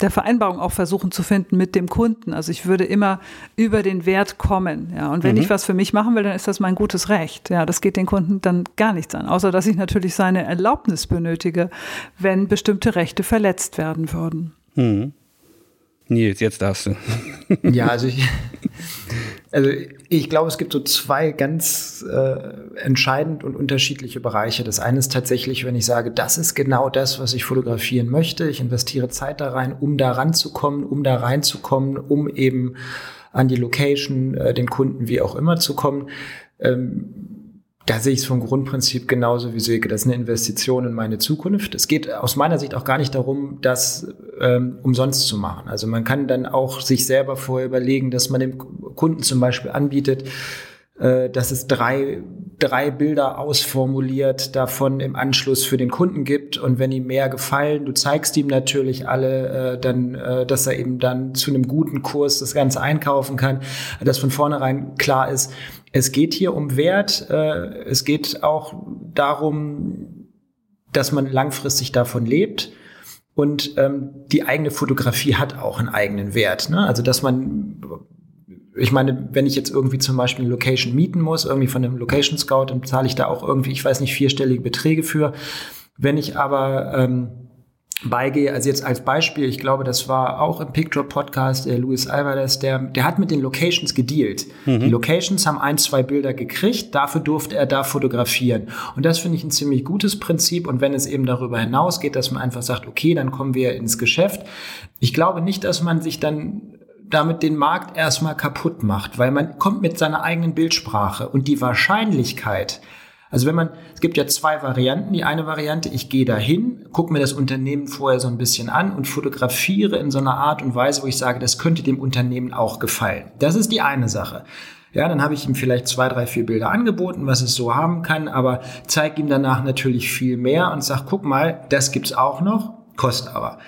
der Vereinbarung auch versuchen zu finden mit dem Kunden. Also ich würde immer über den Wert kommen. Ja. Und wenn mhm. ich was für mich machen will, dann ist das mein gutes Recht. Ja, das geht den Kunden dann gar nichts an. Außer dass ich natürlich seine Erlaubnis benötige, wenn bestimmte Rechte verletzt werden würden. Mhm. Nils, jetzt darfst du. ja, also ich, also ich glaube, es gibt so zwei ganz äh, entscheidend und unterschiedliche Bereiche. Das eine ist tatsächlich, wenn ich sage, das ist genau das, was ich fotografieren möchte. Ich investiere Zeit da rein, um da ranzukommen, um da reinzukommen, um eben an die Location, äh, den Kunden, wie auch immer zu kommen. Ähm, da sehe ich es vom Grundprinzip genauso wie Silke. Das ist eine Investition in meine Zukunft. Es geht aus meiner Sicht auch gar nicht darum, das ähm, umsonst zu machen. Also man kann dann auch sich selber vorher überlegen, dass man dem Kunden zum Beispiel anbietet, äh, dass es drei, drei Bilder ausformuliert davon im Anschluss für den Kunden gibt. Und wenn ihm mehr gefallen, du zeigst ihm natürlich alle, äh, dann, äh, dass er eben dann zu einem guten Kurs das Ganze einkaufen kann, dass von vornherein klar ist, es geht hier um Wert. Äh, es geht auch darum, dass man langfristig davon lebt. Und ähm, die eigene Fotografie hat auch einen eigenen Wert. Ne? Also dass man, ich meine, wenn ich jetzt irgendwie zum Beispiel eine Location mieten muss, irgendwie von einem Location Scout, dann zahle ich da auch irgendwie, ich weiß nicht, vierstellige Beträge für. Wenn ich aber ähm, beigehe. Also jetzt als Beispiel, ich glaube, das war auch im Picture Podcast, der Luis Alvarez, der, der hat mit den Locations gedealt. Mhm. Die Locations haben ein, zwei Bilder gekriegt, dafür durfte er da fotografieren. Und das finde ich ein ziemlich gutes Prinzip. Und wenn es eben darüber hinausgeht, dass man einfach sagt, okay, dann kommen wir ins Geschäft. Ich glaube nicht, dass man sich dann damit den Markt erstmal kaputt macht, weil man kommt mit seiner eigenen Bildsprache und die Wahrscheinlichkeit, also wenn man, es gibt ja zwei Varianten. Die eine Variante, ich gehe dahin, gucke mir das Unternehmen vorher so ein bisschen an und fotografiere in so einer Art und Weise, wo ich sage, das könnte dem Unternehmen auch gefallen. Das ist die eine Sache. Ja, dann habe ich ihm vielleicht zwei, drei, vier Bilder angeboten, was es so haben kann, aber zeige ihm danach natürlich viel mehr und sag, guck mal, das gibt's auch noch, kostet aber.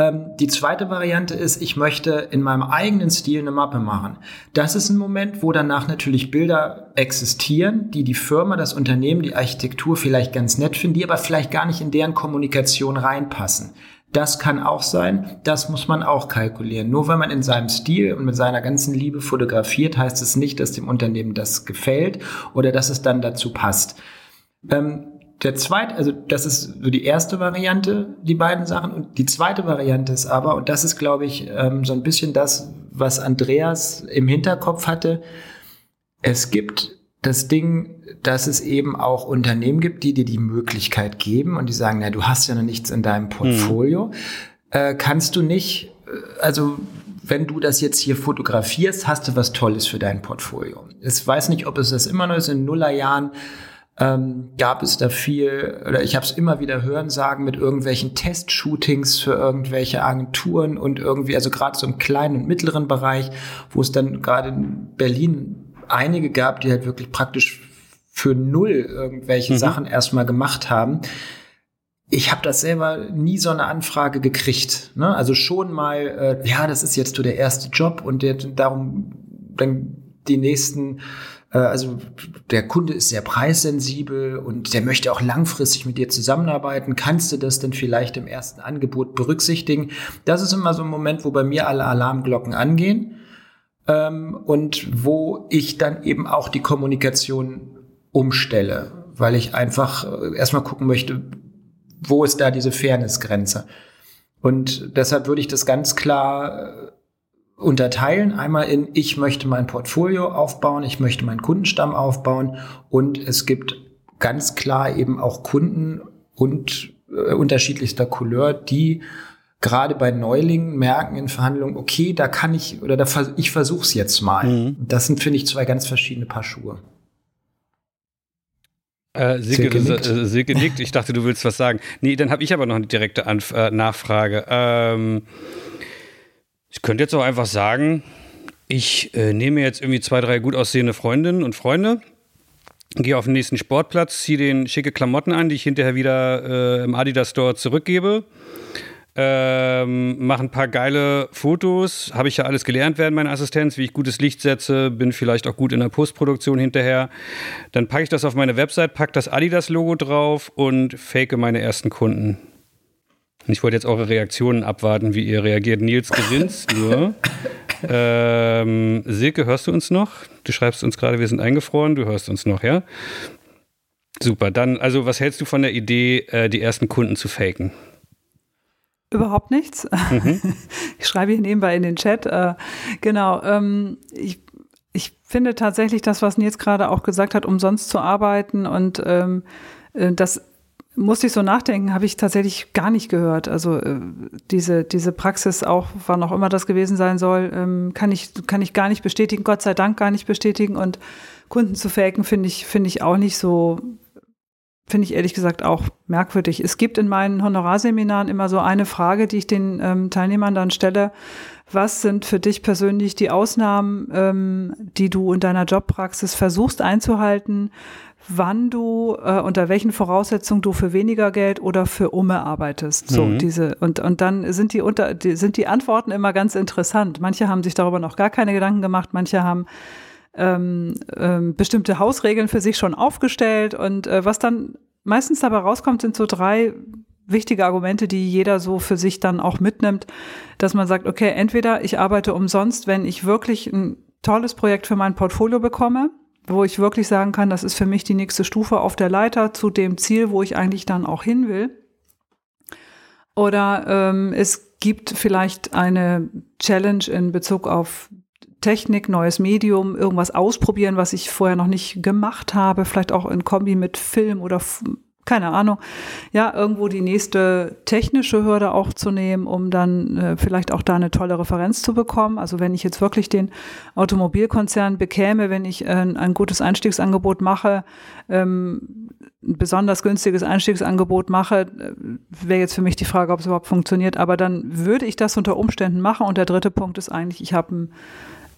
Ähm, die zweite Variante ist, ich möchte in meinem eigenen Stil eine Mappe machen. Das ist ein Moment, wo danach natürlich Bilder existieren, die die Firma, das Unternehmen, die Architektur vielleicht ganz nett finden, die aber vielleicht gar nicht in deren Kommunikation reinpassen. Das kann auch sein, das muss man auch kalkulieren. Nur wenn man in seinem Stil und mit seiner ganzen Liebe fotografiert, heißt es nicht, dass dem Unternehmen das gefällt oder dass es dann dazu passt. Ähm, der zweite, also das ist so die erste Variante, die beiden Sachen. Und die zweite Variante ist aber, und das ist, glaube ich, ähm, so ein bisschen das, was Andreas im Hinterkopf hatte. Es gibt das Ding, dass es eben auch Unternehmen gibt, die dir die Möglichkeit geben und die sagen, na, du hast ja noch nichts in deinem Portfolio. Mhm. Äh, kannst du nicht, äh, also wenn du das jetzt hier fotografierst, hast du was Tolles für dein Portfolio. Ich weiß nicht, ob es das immer noch ist in Nullerjahren ähm, gab es da viel, oder ich habe es immer wieder hören sagen, mit irgendwelchen Testshootings für irgendwelche Agenturen und irgendwie, also gerade so im kleinen und mittleren Bereich, wo es dann gerade in Berlin einige gab, die halt wirklich praktisch für null irgendwelche mhm. Sachen erstmal gemacht haben. Ich habe das selber nie so eine Anfrage gekriegt. Ne? Also schon mal, äh, ja, das ist jetzt so der erste Job und der, darum dann die nächsten also der Kunde ist sehr preissensibel und der möchte auch langfristig mit dir zusammenarbeiten. Kannst du das denn vielleicht im ersten Angebot berücksichtigen? Das ist immer so ein Moment, wo bei mir alle Alarmglocken angehen ähm, und wo ich dann eben auch die Kommunikation umstelle, weil ich einfach äh, erstmal gucken möchte, wo ist da diese Fairnessgrenze? Und deshalb würde ich das ganz klar äh, unterteilen. Einmal in, ich möchte mein Portfolio aufbauen, ich möchte meinen Kundenstamm aufbauen und es gibt ganz klar eben auch Kunden und äh, unterschiedlichster Couleur, die gerade bei Neulingen merken in Verhandlungen, okay, da kann ich oder da ich versuche es jetzt mal. Mhm. Das sind, finde ich, zwei ganz verschiedene Paar Schuhe. Äh, Silke, Silke, nickt. Äh, Silke nickt. Ich dachte, du willst was sagen. Nee, dann habe ich aber noch eine direkte Anf äh, Nachfrage. Ähm, ich könnte jetzt auch einfach sagen, ich äh, nehme jetzt irgendwie zwei, drei gut aussehende Freundinnen und Freunde, gehe auf den nächsten Sportplatz, ziehe den schicke Klamotten an, die ich hinterher wieder äh, im Adidas Store zurückgebe ähm, mache ein paar geile Fotos, habe ich ja alles gelernt während meiner Assistenz, wie ich gutes Licht setze, bin vielleicht auch gut in der Postproduktion hinterher. Dann packe ich das auf meine Website, packe das Adidas-Logo drauf und fake meine ersten Kunden. Ich wollte jetzt eure Reaktionen abwarten, wie ihr reagiert. Nils grinst nur. Ähm, Silke, hörst du uns noch? Du schreibst uns gerade, wir sind eingefroren, du hörst uns noch, ja? Super, dann, also was hältst du von der Idee, äh, die ersten Kunden zu faken? Überhaupt nichts. Mhm. Ich schreibe hier nebenbei in den Chat. Äh, genau. Ähm, ich, ich finde tatsächlich das, was Nils gerade auch gesagt hat, umsonst zu arbeiten und ähm, äh, das musste ich so nachdenken, habe ich tatsächlich gar nicht gehört. Also äh, diese, diese Praxis auch, wann auch immer das gewesen sein soll, ähm, kann, ich, kann ich gar nicht bestätigen, Gott sei Dank gar nicht bestätigen. Und Kunden zu faken finde ich, finde ich auch nicht so finde ich ehrlich gesagt auch merkwürdig. Es gibt in meinen Honorarseminaren immer so eine Frage, die ich den ähm, Teilnehmern dann stelle. Was sind für dich persönlich die Ausnahmen, ähm, die du in deiner Jobpraxis versuchst einzuhalten, wann du, äh, unter welchen Voraussetzungen du für weniger Geld oder für Umme arbeitest? So, mhm. diese, und, und dann sind die, unter, die, sind die Antworten immer ganz interessant. Manche haben sich darüber noch gar keine Gedanken gemacht, manche haben ähm, ähm, bestimmte Hausregeln für sich schon aufgestellt und äh, was dann meistens dabei rauskommt, sind so drei wichtige Argumente, die jeder so für sich dann auch mitnimmt, dass man sagt, okay, entweder ich arbeite umsonst, wenn ich wirklich ein tolles Projekt für mein Portfolio bekomme, wo ich wirklich sagen kann, das ist für mich die nächste Stufe auf der Leiter zu dem Ziel, wo ich eigentlich dann auch hin will. Oder ähm, es gibt vielleicht eine Challenge in Bezug auf Technik, neues Medium, irgendwas ausprobieren, was ich vorher noch nicht gemacht habe, vielleicht auch in Kombi mit Film oder keine Ahnung, ja, irgendwo die nächste technische Hürde auch zu nehmen, um dann äh, vielleicht auch da eine tolle Referenz zu bekommen. Also wenn ich jetzt wirklich den Automobilkonzern bekäme, wenn ich äh, ein gutes Einstiegsangebot mache, ähm, ein besonders günstiges Einstiegsangebot mache, äh, wäre jetzt für mich die Frage, ob es überhaupt funktioniert. Aber dann würde ich das unter Umständen machen. Und der dritte Punkt ist eigentlich, ich habe ein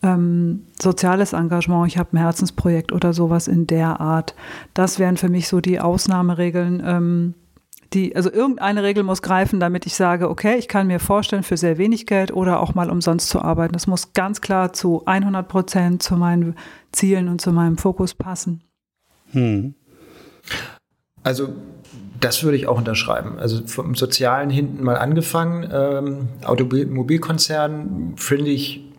ähm, soziales Engagement, ich habe ein Herzensprojekt oder sowas in der Art. Das wären für mich so die Ausnahmeregeln. Ähm, die, also irgendeine Regel muss greifen, damit ich sage, okay, ich kann mir vorstellen, für sehr wenig Geld oder auch mal umsonst zu arbeiten. Das muss ganz klar zu 100 Prozent zu meinen Zielen und zu meinem Fokus passen. Hm. Also das würde ich auch unterschreiben. Also vom Sozialen hinten mal angefangen. Ähm, Automobilkonzern finde ich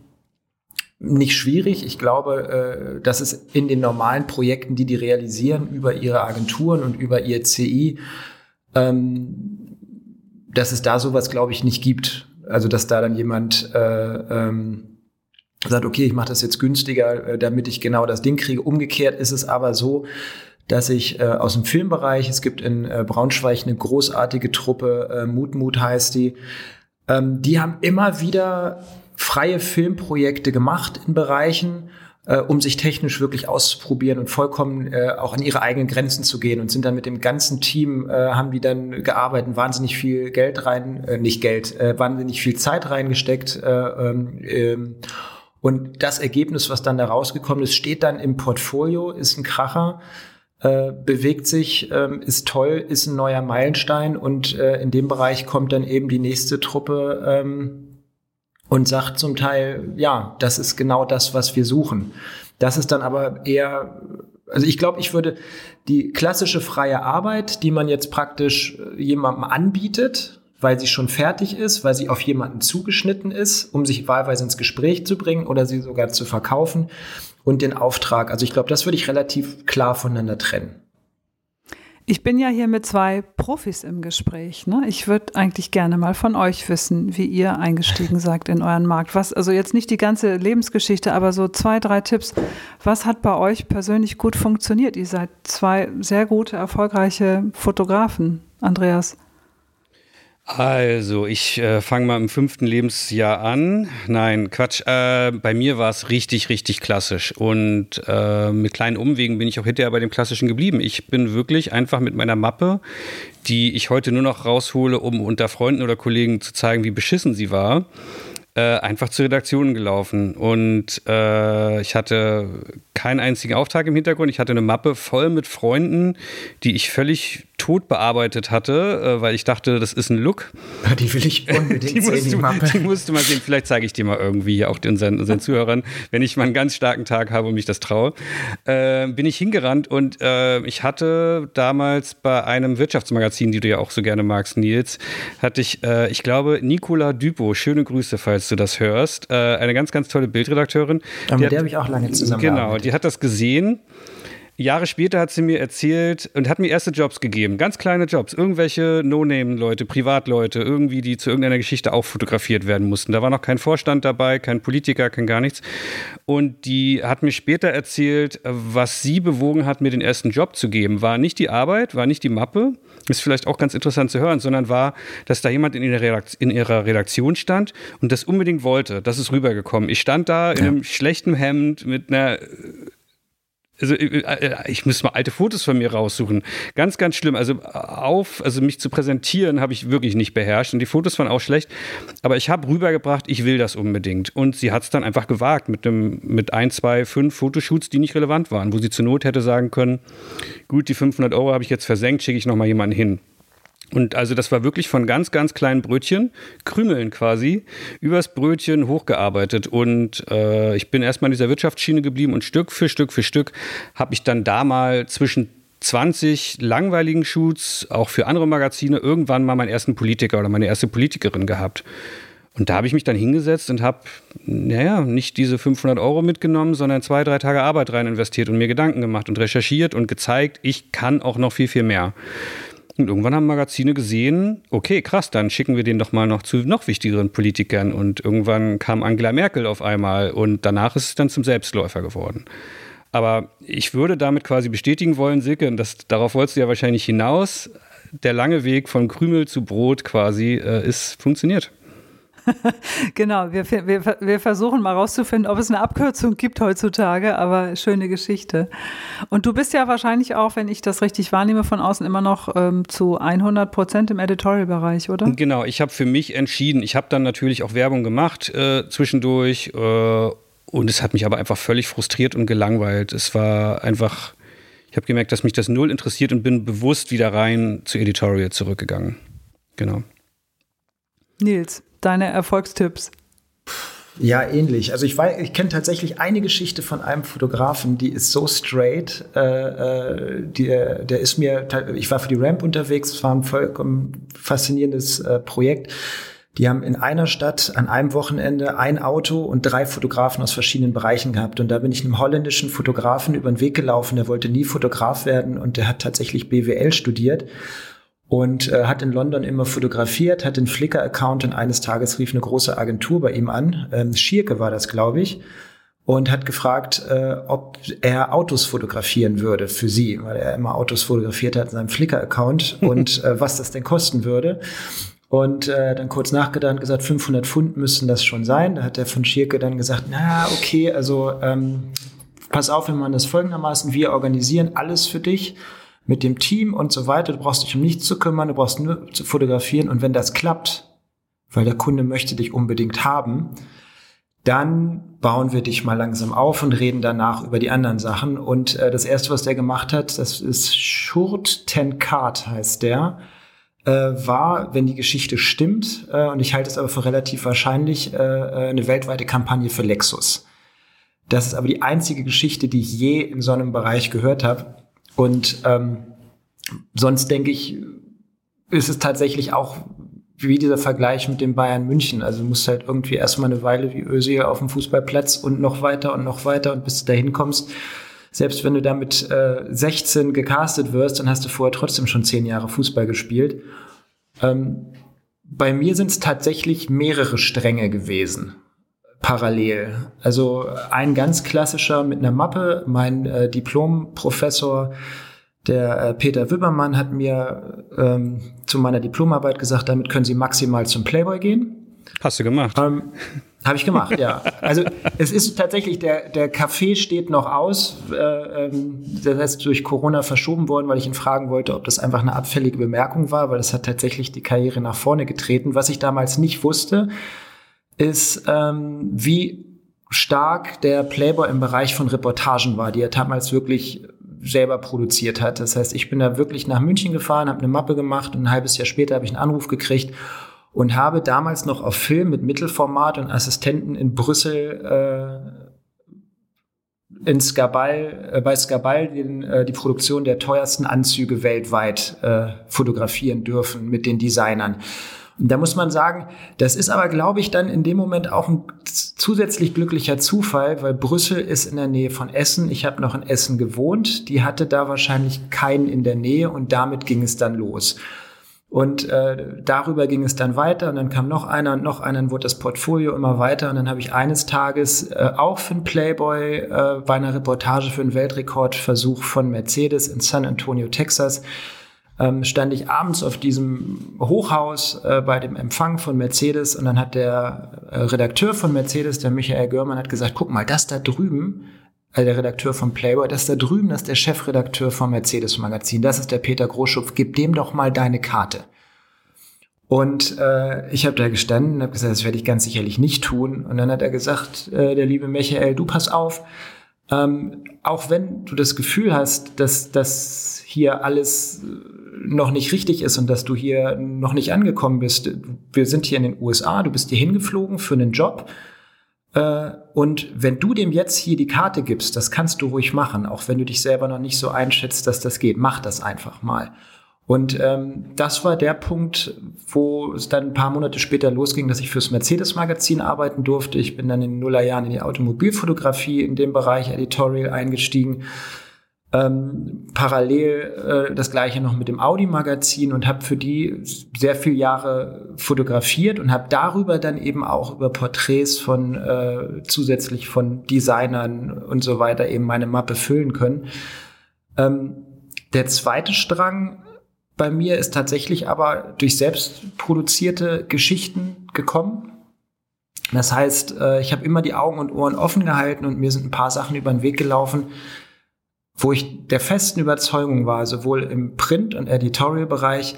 nicht schwierig. Ich glaube, äh, dass es in den normalen Projekten, die die realisieren über ihre Agenturen und über ihr CI, ähm, dass es da sowas, glaube ich, nicht gibt. Also dass da dann jemand äh, ähm, sagt, okay, ich mache das jetzt günstiger, äh, damit ich genau das Ding kriege. Umgekehrt ist es aber so, dass ich äh, aus dem Filmbereich, es gibt in äh, Braunschweig eine großartige Truppe, äh, Mut heißt die, ähm, die haben immer wieder freie Filmprojekte gemacht in Bereichen, äh, um sich technisch wirklich auszuprobieren und vollkommen äh, auch an ihre eigenen Grenzen zu gehen und sind dann mit dem ganzen Team, äh, haben die dann gearbeitet, wahnsinnig viel Geld rein, äh, nicht Geld, äh, wahnsinnig viel Zeit reingesteckt. Äh, ähm, ähm, und das Ergebnis, was dann da rausgekommen ist, steht dann im Portfolio, ist ein Kracher. Äh, bewegt sich, ähm, ist toll, ist ein neuer Meilenstein und äh, in dem Bereich kommt dann eben die nächste Truppe ähm, und sagt zum Teil, ja, das ist genau das, was wir suchen. Das ist dann aber eher, also ich glaube, ich würde die klassische freie Arbeit, die man jetzt praktisch äh, jemandem anbietet, weil sie schon fertig ist, weil sie auf jemanden zugeschnitten ist, um sich wahlweise ins Gespräch zu bringen oder sie sogar zu verkaufen und den Auftrag. Also ich glaube, das würde ich relativ klar voneinander trennen. Ich bin ja hier mit zwei Profis im Gespräch. Ne? Ich würde eigentlich gerne mal von euch wissen, wie ihr eingestiegen seid in euren Markt. Was, also jetzt nicht die ganze Lebensgeschichte, aber so zwei, drei Tipps. Was hat bei euch persönlich gut funktioniert? Ihr seid zwei sehr gute, erfolgreiche Fotografen, Andreas. Also, ich äh, fange mal im fünften Lebensjahr an. Nein, Quatsch. Äh, bei mir war es richtig, richtig klassisch. Und äh, mit kleinen Umwegen bin ich auch hinterher bei dem Klassischen geblieben. Ich bin wirklich einfach mit meiner Mappe, die ich heute nur noch raushole, um unter Freunden oder Kollegen zu zeigen, wie beschissen sie war, äh, einfach zur Redaktion gelaufen. Und äh, ich hatte keinen einzigen Auftrag im Hintergrund. Ich hatte eine Mappe voll mit Freunden, die ich völlig tot bearbeitet hatte, äh, weil ich dachte, das ist ein Look. Die will ich unbedingt die sehen, die Mappe. Die musst du mal sehen. Vielleicht zeige ich dir mal irgendwie, auch unseren, unseren Zuhörern, wenn ich mal einen ganz starken Tag habe und mich das traue. Äh, bin ich hingerannt und äh, ich hatte damals bei einem Wirtschaftsmagazin, die du ja auch so gerne magst, Nils, hatte ich, ich glaube, Nicola Düpo, schöne Grüße, falls du das hörst, äh, eine ganz, ganz tolle Bildredakteurin. Aber mit der habe ich auch lange zusammengearbeitet. Genau, die hat das gesehen Jahre später hat sie mir erzählt und hat mir erste Jobs gegeben, ganz kleine Jobs, irgendwelche No-Name-Leute, Privatleute, irgendwie, die zu irgendeiner Geschichte auch fotografiert werden mussten. Da war noch kein Vorstand dabei, kein Politiker, kein gar nichts. Und die hat mir später erzählt, was sie bewogen hat, mir den ersten Job zu geben. War nicht die Arbeit, war nicht die Mappe, ist vielleicht auch ganz interessant zu hören, sondern war, dass da jemand in ihrer, Redaktion stand und das unbedingt wollte. Das ist rübergekommen. Ich stand da in einem schlechten Hemd mit einer also äh, äh, ich muss mal alte Fotos von mir raussuchen. Ganz, ganz schlimm. Also auf, also mich zu präsentieren, habe ich wirklich nicht beherrscht. Und die Fotos waren auch schlecht. Aber ich habe rübergebracht, ich will das unbedingt. Und sie hat es dann einfach gewagt mit einem, mit ein, zwei, fünf Fotoshoots, die nicht relevant waren, wo sie zur Not hätte sagen können, gut, die 500 Euro habe ich jetzt versenkt, schicke ich noch mal jemanden hin. Und also das war wirklich von ganz, ganz kleinen Brötchen, Krümeln quasi, übers Brötchen hochgearbeitet. Und äh, ich bin erstmal in dieser Wirtschaftsschiene geblieben und Stück für Stück für Stück habe ich dann da mal zwischen 20 langweiligen Shoots, auch für andere Magazine, irgendwann mal meinen ersten Politiker oder meine erste Politikerin gehabt. Und da habe ich mich dann hingesetzt und habe, naja, nicht diese 500 Euro mitgenommen, sondern zwei, drei Tage Arbeit rein investiert und mir Gedanken gemacht und recherchiert und gezeigt, ich kann auch noch viel, viel mehr. Und irgendwann haben Magazine gesehen, okay, krass, dann schicken wir den doch mal noch zu noch wichtigeren Politikern. Und irgendwann kam Angela Merkel auf einmal und danach ist es dann zum Selbstläufer geworden. Aber ich würde damit quasi bestätigen wollen, Silke, und das, darauf wolltest du ja wahrscheinlich hinaus, der lange Weg von Krümel zu Brot quasi äh, ist funktioniert. genau, wir, wir, wir versuchen mal rauszufinden, ob es eine Abkürzung gibt heutzutage, aber schöne Geschichte. Und du bist ja wahrscheinlich auch, wenn ich das richtig wahrnehme, von außen immer noch ähm, zu 100 Prozent im Editorial-Bereich, oder? Genau, ich habe für mich entschieden, ich habe dann natürlich auch Werbung gemacht äh, zwischendurch äh, und es hat mich aber einfach völlig frustriert und gelangweilt. Es war einfach, ich habe gemerkt, dass mich das null interessiert und bin bewusst wieder rein zu Editorial zurückgegangen. Genau. Nils, deine Erfolgstipps? Ja, ähnlich. Also ich, ich kenne tatsächlich eine Geschichte von einem Fotografen, die ist so straight. Äh, äh die, der ist mir, ich war für die Ramp unterwegs, es war ein vollkommen faszinierendes äh, Projekt. Die haben in einer Stadt an einem Wochenende ein Auto und drei Fotografen aus verschiedenen Bereichen gehabt. Und da bin ich einem holländischen Fotografen über den Weg gelaufen, der wollte nie Fotograf werden und der hat tatsächlich BWL studiert und äh, hat in London immer fotografiert, hat den Flickr-Account und eines Tages rief eine große Agentur bei ihm an, ähm, Schierke war das, glaube ich, und hat gefragt, äh, ob er Autos fotografieren würde für sie, weil er immer Autos fotografiert hat in seinem Flickr-Account und äh, was das denn kosten würde. Und äh, dann kurz nachgedacht, gesagt, 500 Pfund müssten das schon sein. Da hat der von Schierke dann gesagt, na okay, also ähm, pass auf, wir machen das folgendermaßen, wir organisieren alles für dich mit dem Team und so weiter. Du brauchst dich um nichts zu kümmern, du brauchst nur zu fotografieren. Und wenn das klappt, weil der Kunde möchte dich unbedingt haben, dann bauen wir dich mal langsam auf und reden danach über die anderen Sachen. Und äh, das erste, was der gemacht hat, das ist Shurt Tenkart heißt der, äh, war, wenn die Geschichte stimmt, äh, und ich halte es aber für relativ wahrscheinlich, äh, äh eine weltweite Kampagne für Lexus. Das ist aber die einzige Geschichte, die ich je in so einem Bereich gehört habe. Und ähm, sonst denke ich, ist es tatsächlich auch wie dieser Vergleich mit dem Bayern München. Also du musst halt irgendwie erstmal eine Weile wie Özil auf dem Fußballplatz und noch weiter und noch weiter und bis du dahin kommst. Selbst wenn du da mit äh, 16 gecastet wirst, dann hast du vorher trotzdem schon zehn Jahre Fußball gespielt. Ähm, bei mir sind es tatsächlich mehrere Stränge gewesen parallel. Also ein ganz klassischer mit einer Mappe. Mein äh, Diplomprofessor Der äh, Peter Wübbermann hat mir ähm, zu meiner Diplomarbeit gesagt, damit können Sie maximal zum Playboy gehen. Hast du gemacht? Ähm, Habe ich gemacht, ja. Also es ist tatsächlich, der, der Café steht noch aus. Äh, ähm, das ist durch Corona verschoben worden, weil ich ihn fragen wollte, ob das einfach eine abfällige Bemerkung war, weil das hat tatsächlich die Karriere nach vorne getreten. Was ich damals nicht wusste, ist, ähm, wie stark der Playboy im Bereich von Reportagen war, die er damals wirklich selber produziert hat. Das heißt, ich bin da wirklich nach München gefahren, habe eine Mappe gemacht und ein halbes Jahr später habe ich einen Anruf gekriegt und habe damals noch auf Film mit Mittelformat und Assistenten in Brüssel äh, in Skabal, äh, bei Skabal den, äh, die Produktion der teuersten Anzüge weltweit äh, fotografieren dürfen mit den Designern. Und da muss man sagen, das ist aber, glaube ich, dann in dem Moment auch ein zusätzlich glücklicher Zufall, weil Brüssel ist in der Nähe von Essen. Ich habe noch in Essen gewohnt. Die hatte da wahrscheinlich keinen in der Nähe und damit ging es dann los. Und äh, darüber ging es dann weiter und dann kam noch einer und noch einer, dann wurde das Portfolio immer weiter und dann habe ich eines Tages äh, auch für ein Playboy äh, bei einer Reportage für einen Weltrekordversuch von Mercedes in San Antonio, Texas, ähm, stand ich abends auf diesem Hochhaus äh, bei dem Empfang von Mercedes und dann hat der äh, Redakteur von Mercedes, der Michael Görmann, hat gesagt, guck mal, das da drüben also der Redakteur von Playboy, das da drüben, das ist der Chefredakteur vom Mercedes Magazin, das ist der Peter Großschupf, gib dem doch mal deine Karte. Und äh, ich habe da gestanden und habe gesagt, das werde ich ganz sicherlich nicht tun. Und dann hat er gesagt, äh, der liebe Michael, du pass auf, ähm, auch wenn du das Gefühl hast, dass das hier alles noch nicht richtig ist und dass du hier noch nicht angekommen bist, wir sind hier in den USA, du bist hier hingeflogen für einen Job, äh, und wenn du dem jetzt hier die Karte gibst, das kannst du ruhig machen, auch wenn du dich selber noch nicht so einschätzt, dass das geht. Mach das einfach mal. Und ähm, das war der Punkt, wo es dann ein paar Monate später losging, dass ich fürs Mercedes-Magazin arbeiten durfte. Ich bin dann in den Nullerjahren in die Automobilfotografie in dem Bereich Editorial eingestiegen ähm, parallel äh, das gleiche noch mit dem Audi-Magazin und habe für die sehr viele Jahre fotografiert und habe darüber dann eben auch über Porträts von äh, zusätzlich von Designern und so weiter eben meine Mappe füllen können. Ähm, der zweite Strang bei mir ist tatsächlich aber durch selbst produzierte Geschichten gekommen. Das heißt, äh, ich habe immer die Augen und Ohren offen gehalten und mir sind ein paar Sachen über den Weg gelaufen, wo ich der festen Überzeugung war, sowohl im Print- und Editorial-Bereich,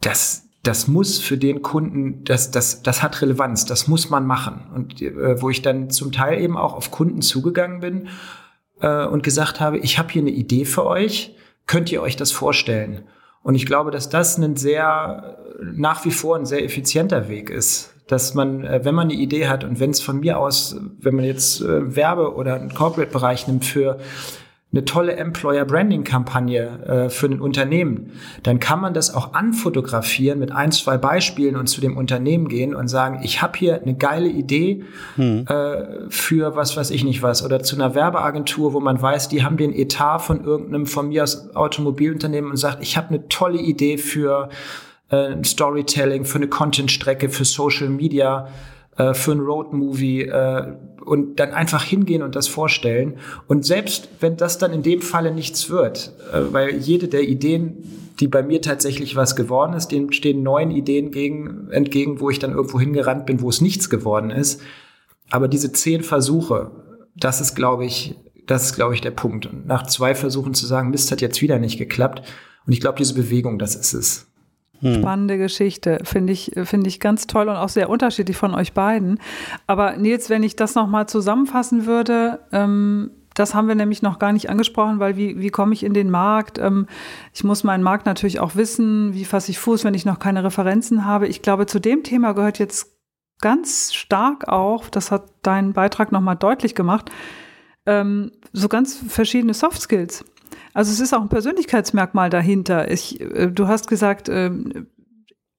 dass das muss für den Kunden, das, das, das hat Relevanz, das muss man machen. Und äh, wo ich dann zum Teil eben auch auf Kunden zugegangen bin äh, und gesagt habe, ich habe hier eine Idee für euch, könnt ihr euch das vorstellen? Und ich glaube, dass das ein sehr, nach wie vor ein sehr effizienter Weg ist, dass man, äh, wenn man eine Idee hat und wenn es von mir aus, wenn man jetzt äh, Werbe- oder einen Corporate-Bereich nimmt für eine tolle Employer Branding Kampagne äh, für ein Unternehmen, dann kann man das auch anfotografieren mit ein, zwei Beispielen und zu dem Unternehmen gehen und sagen, ich habe hier eine geile Idee hm. äh, für was weiß ich nicht was oder zu einer Werbeagentur, wo man weiß, die haben den Etat von irgendeinem von mir aus Automobilunternehmen und sagt, ich habe eine tolle Idee für äh, Storytelling, für eine Content-Strecke, für Social Media, äh, für ein Road-Movie äh, und dann einfach hingehen und das vorstellen. Und selbst wenn das dann in dem Falle nichts wird, äh, weil jede der Ideen, die bei mir tatsächlich was geworden ist, denen stehen neuen Ideen gegen, entgegen, wo ich dann irgendwo hingerannt bin, wo es nichts geworden ist. Aber diese zehn Versuche, das ist, glaube ich, das ist, glaube ich, der Punkt. Und nach zwei Versuchen zu sagen, Mist hat jetzt wieder nicht geklappt. Und ich glaube, diese Bewegung, das ist es. Hm. Spannende Geschichte, finde ich, finde ich ganz toll und auch sehr unterschiedlich von euch beiden. Aber Nils, wenn ich das nochmal zusammenfassen würde, ähm, das haben wir nämlich noch gar nicht angesprochen, weil wie, wie komme ich in den Markt? Ähm, ich muss meinen Markt natürlich auch wissen, wie fasse ich Fuß, wenn ich noch keine Referenzen habe. Ich glaube, zu dem Thema gehört jetzt ganz stark auch, das hat dein Beitrag nochmal deutlich gemacht, ähm, so ganz verschiedene Soft Skills. Also es ist auch ein Persönlichkeitsmerkmal dahinter. Ich, äh, du hast gesagt, äh,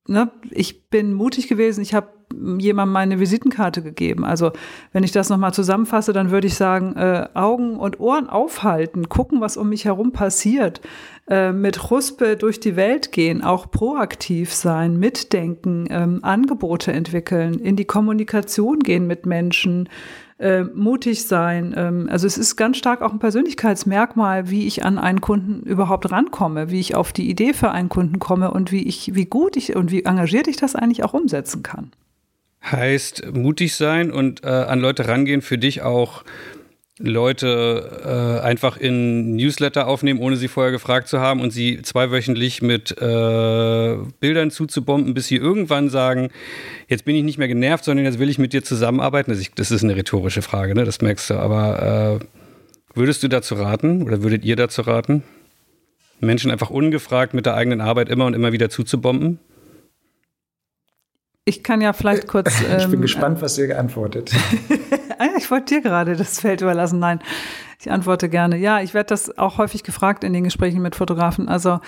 ne, ich bin mutig gewesen, ich habe jemandem meine Visitenkarte gegeben. Also wenn ich das nochmal zusammenfasse, dann würde ich sagen, äh, Augen und Ohren aufhalten, gucken, was um mich herum passiert, äh, mit Ruspe durch die Welt gehen, auch proaktiv sein, mitdenken, ähm, Angebote entwickeln, in die Kommunikation gehen mit Menschen, äh, mutig sein. Ähm, also es ist ganz stark auch ein Persönlichkeitsmerkmal, wie ich an einen Kunden überhaupt rankomme, wie ich auf die Idee für einen Kunden komme und wie ich, wie gut ich und wie engagiert ich das eigentlich auch umsetzen kann. Heißt mutig sein und äh, an Leute rangehen für dich auch Leute äh, einfach in Newsletter aufnehmen, ohne sie vorher gefragt zu haben und sie zweiwöchentlich mit äh, Bildern zuzubomben, bis sie irgendwann sagen, jetzt bin ich nicht mehr genervt, sondern jetzt will ich mit dir zusammenarbeiten. Das, das ist eine rhetorische Frage, ne? das merkst du. Aber äh, würdest du dazu raten oder würdet ihr dazu raten, Menschen einfach ungefragt mit der eigenen Arbeit immer und immer wieder zuzubomben? Ich kann ja vielleicht kurz. ich bin ähm, gespannt, was ihr geantwortet. Ah ich wollte dir gerade das Feld überlassen. Nein, ich antworte gerne. Ja, ich werde das auch häufig gefragt in den Gesprächen mit Fotografen. Also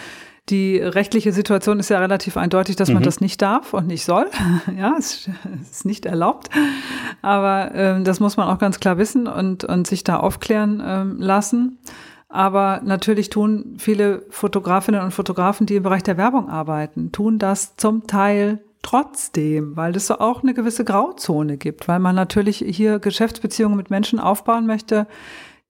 die rechtliche Situation ist ja relativ eindeutig, dass mhm. man das nicht darf und nicht soll. ja, es ist nicht erlaubt. Aber ähm, das muss man auch ganz klar wissen und, und sich da aufklären ähm, lassen. Aber natürlich tun viele Fotografinnen und Fotografen, die im Bereich der Werbung arbeiten, tun das zum Teil trotzdem, weil es so auch eine gewisse Grauzone gibt, weil man natürlich hier Geschäftsbeziehungen mit Menschen aufbauen möchte,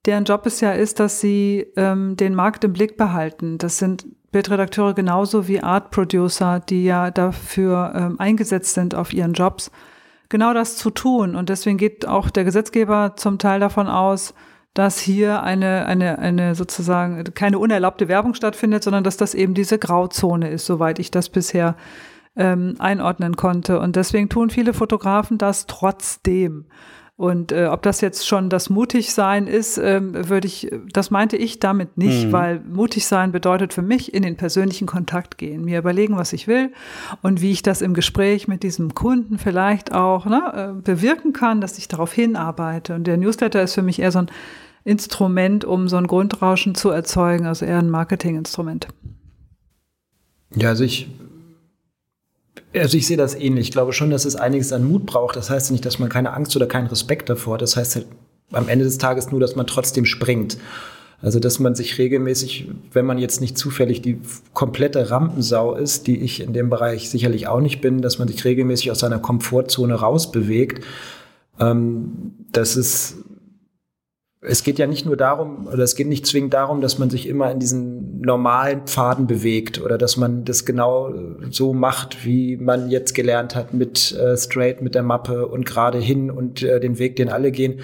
deren Job es ja ist, dass sie ähm, den Markt im Blick behalten. Das sind Bildredakteure genauso wie Art Producer, die ja dafür ähm, eingesetzt sind auf ihren Jobs, genau das zu tun. Und deswegen geht auch der Gesetzgeber zum Teil davon aus, dass hier eine, eine, eine sozusagen keine unerlaubte Werbung stattfindet, sondern dass das eben diese Grauzone ist, soweit ich das bisher ähm, einordnen konnte. Und deswegen tun viele Fotografen das trotzdem. Und äh, ob das jetzt schon das Mutigsein ist, ähm, würde ich, das meinte ich damit nicht, mhm. weil mutig sein bedeutet für mich in den persönlichen Kontakt gehen, mir überlegen, was ich will und wie ich das im Gespräch mit diesem Kunden vielleicht auch ne, äh, bewirken kann, dass ich darauf hinarbeite. Und der Newsletter ist für mich eher so ein Instrument, um so ein Grundrauschen zu erzeugen, also eher ein Marketinginstrument. Ja, also ich also ich sehe das ähnlich. Ich glaube schon, dass es einiges an Mut braucht. Das heißt nicht, dass man keine Angst oder keinen Respekt davor hat. Das heißt halt am Ende des Tages nur, dass man trotzdem springt. Also dass man sich regelmäßig, wenn man jetzt nicht zufällig die komplette Rampensau ist, die ich in dem Bereich sicherlich auch nicht bin, dass man sich regelmäßig aus seiner Komfortzone rausbewegt. Ähm, das ist es geht ja nicht nur darum, oder es geht nicht zwingend darum, dass man sich immer in diesen normalen Pfaden bewegt oder dass man das genau so macht, wie man jetzt gelernt hat mit äh, Straight, mit der Mappe und gerade hin und äh, den Weg, den alle gehen.